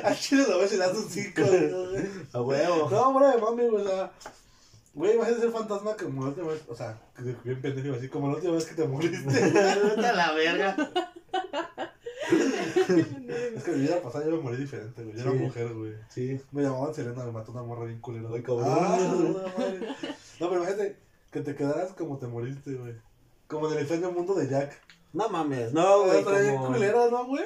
A Chile lo ves y le das un cinco, güey. A huevo. No, hombre, de mami, güey, o sea. Güey, vas a ser fantasma como la última vez. O sea, que bien pendejo, así como la última vez que te moriste. Vete a la verga. es que mi vida pasada yo me morí diferente, güey. Yo era Sí. mujer, güey. Sí. Me llamaban Selena, me mató una morra bien culera. Ay, cabrón. Ah, madre. no, pero imagínate que te quedaras como te moriste, güey. Como en el extraño mundo de Jack. No mames, no, güey. Estaría bien Como... culero, ¿no, güey?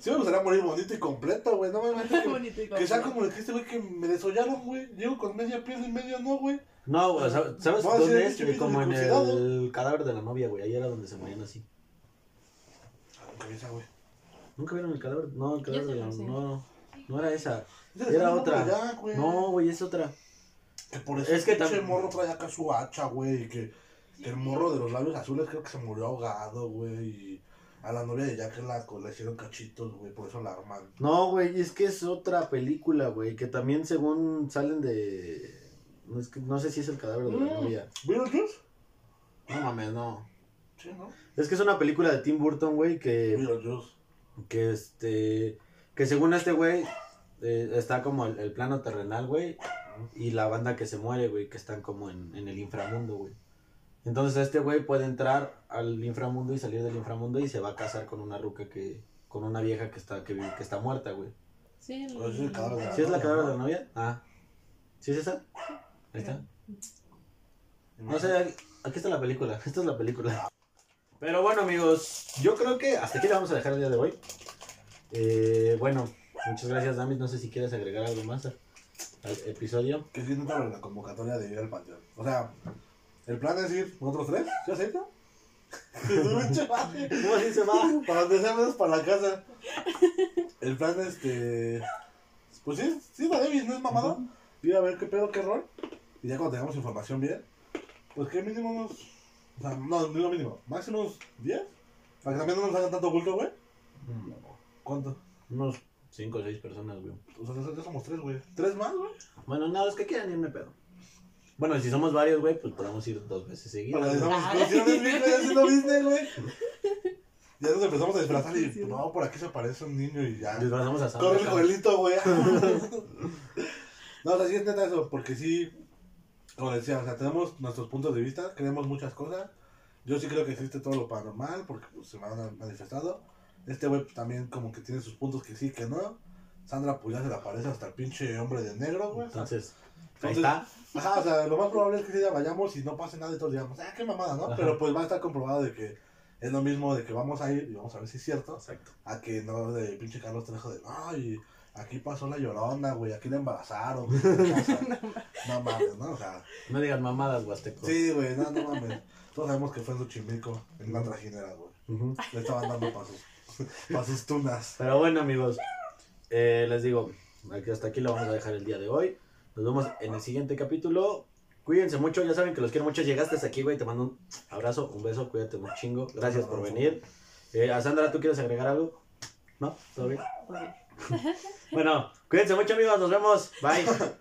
Sí me gustaría morir bonito y completo, güey. No me imagino que, Bonito y que sea completo. como el que este güey que me desollaron, güey. Llego con media piel y media no, güey. No, güey, ¿sabes No, sí, dónde es? Como en circuncidado. el cadáver de la novia, güey. Ahí era donde se morían así. Ah, cabeza, güey. ¿Nunca vieron el cadáver? No, el cadáver Yo de sí la... lo sé. No, no era esa. Era otra. por allá, güey. No, güey, es otra. Que por eso Es que pinche tam- morro trae acá su hacha, güey. Y que, que el morro de los labios azules creo que se murió ahogado, güey. Y a la novia de Jack la, le hicieron cachitos, güey. Por eso la arman. No, güey, es que es otra película, güey, que también según salen de... No, es que, no sé si es el cadáver de la Mm. novia. ¿Beetlejuice? No mames, no. Sí, ¿no? Es que es una película de Tim Burton, güey, que, Beetlejuice. que este... Que según este güey, eh, está como el, el plano terrenal, güey, y la banda que se muere, güey, que están como en, en el inframundo, güey. Entonces este güey puede entrar al inframundo y salir del inframundo y se va a casar con una ruca que... Con una vieja que está, que, que está muerta, güey. Sí, el- Pues es el cadáver de la ¿Sí es la cadáver de la novia? Ah. ¿Sí es esa? Ahí está. No sé, aquí está la película. Esta es la película. Pero bueno, amigos, yo creo que hasta aquí le vamos a dejar el día de hoy. Eh, bueno, muchas gracias, Damis. No sé si quieres agregar algo más al, al episodio. Que sí, nunca la convocatoria de ir al panteón. O sea, el plan es ir nosotros tres. ¿Sí acepta? ¿Cómo así se va? Para donde sea menos para la casa. El plan, este. Pues sí, sí, la Davis, no es mamada. Ir a ver qué pedo, qué rol. Y ya cuando tengamos información bien, pues que mínimo unos. O sea, no, no lo mínimo. Máximo unos 10. Para que también no nos hagan tanto bulto, güey. ¿Cuánto? Unos 5 o 6 personas, güey. O sea, ya somos tres, güey. ¿Tres más, güey? Bueno, nada, es que quieran irme pedo. Bueno, si somos varios, güey, pues podemos ir dos veces seguidas. Para que güey. estamos lo viste, güey. Ya nos empezamos a disfrazar y, no, por aquí se aparece un niño y ya. Disfrazamos a Sandra. Corre el joelito, güey. no, o sea, sí es neta eso, porque sí, como decía, o sea, tenemos nuestros puntos de vista, creemos muchas cosas. Yo sí creo que existe todo lo paranormal, porque pues, se me han manifestado. Este güey pues, también como que tiene sus puntos que sí, que no. Sandra pues ya se le aparece hasta el pinche hombre de negro, güey. Entonces, ahí Entonces, está. Ajá, o sea, lo más probable es que ese día vayamos y no pase nada y todos digamos, ah, qué mamada, ¿no? Ajá. Pero pues va a estar comprobado de que es lo mismo de que vamos a ir y vamos a ver si es cierto, Exacto. a que no de pinche Carlos Trejo de, ay, aquí pasó la llorona, güey, aquí la embarazaron, güey. O sea, no mames, ¿no? O sea, No digas mamadas, Huasteco. sí, güey, no, no mames. Todos sabemos que fue en Xochimilco, en una trajinera, güey. Le estaban dando para sus, tunas. Pero bueno, amigos, eh, les digo, aquí- hasta aquí lo vamos a dejar el día de hoy. Nos vemos en el siguiente capítulo. Cuídense mucho, ya saben que los quiero mucho. Llegaste hasta aquí, güey. Te mando un abrazo, un beso, cuídate un chingo. Gracias por venir. Eh, a Sandra, ¿tú quieres agregar algo? ¿No? ¿Todo bien? Bueno, cuídense mucho, amigos. Nos vemos. Bye.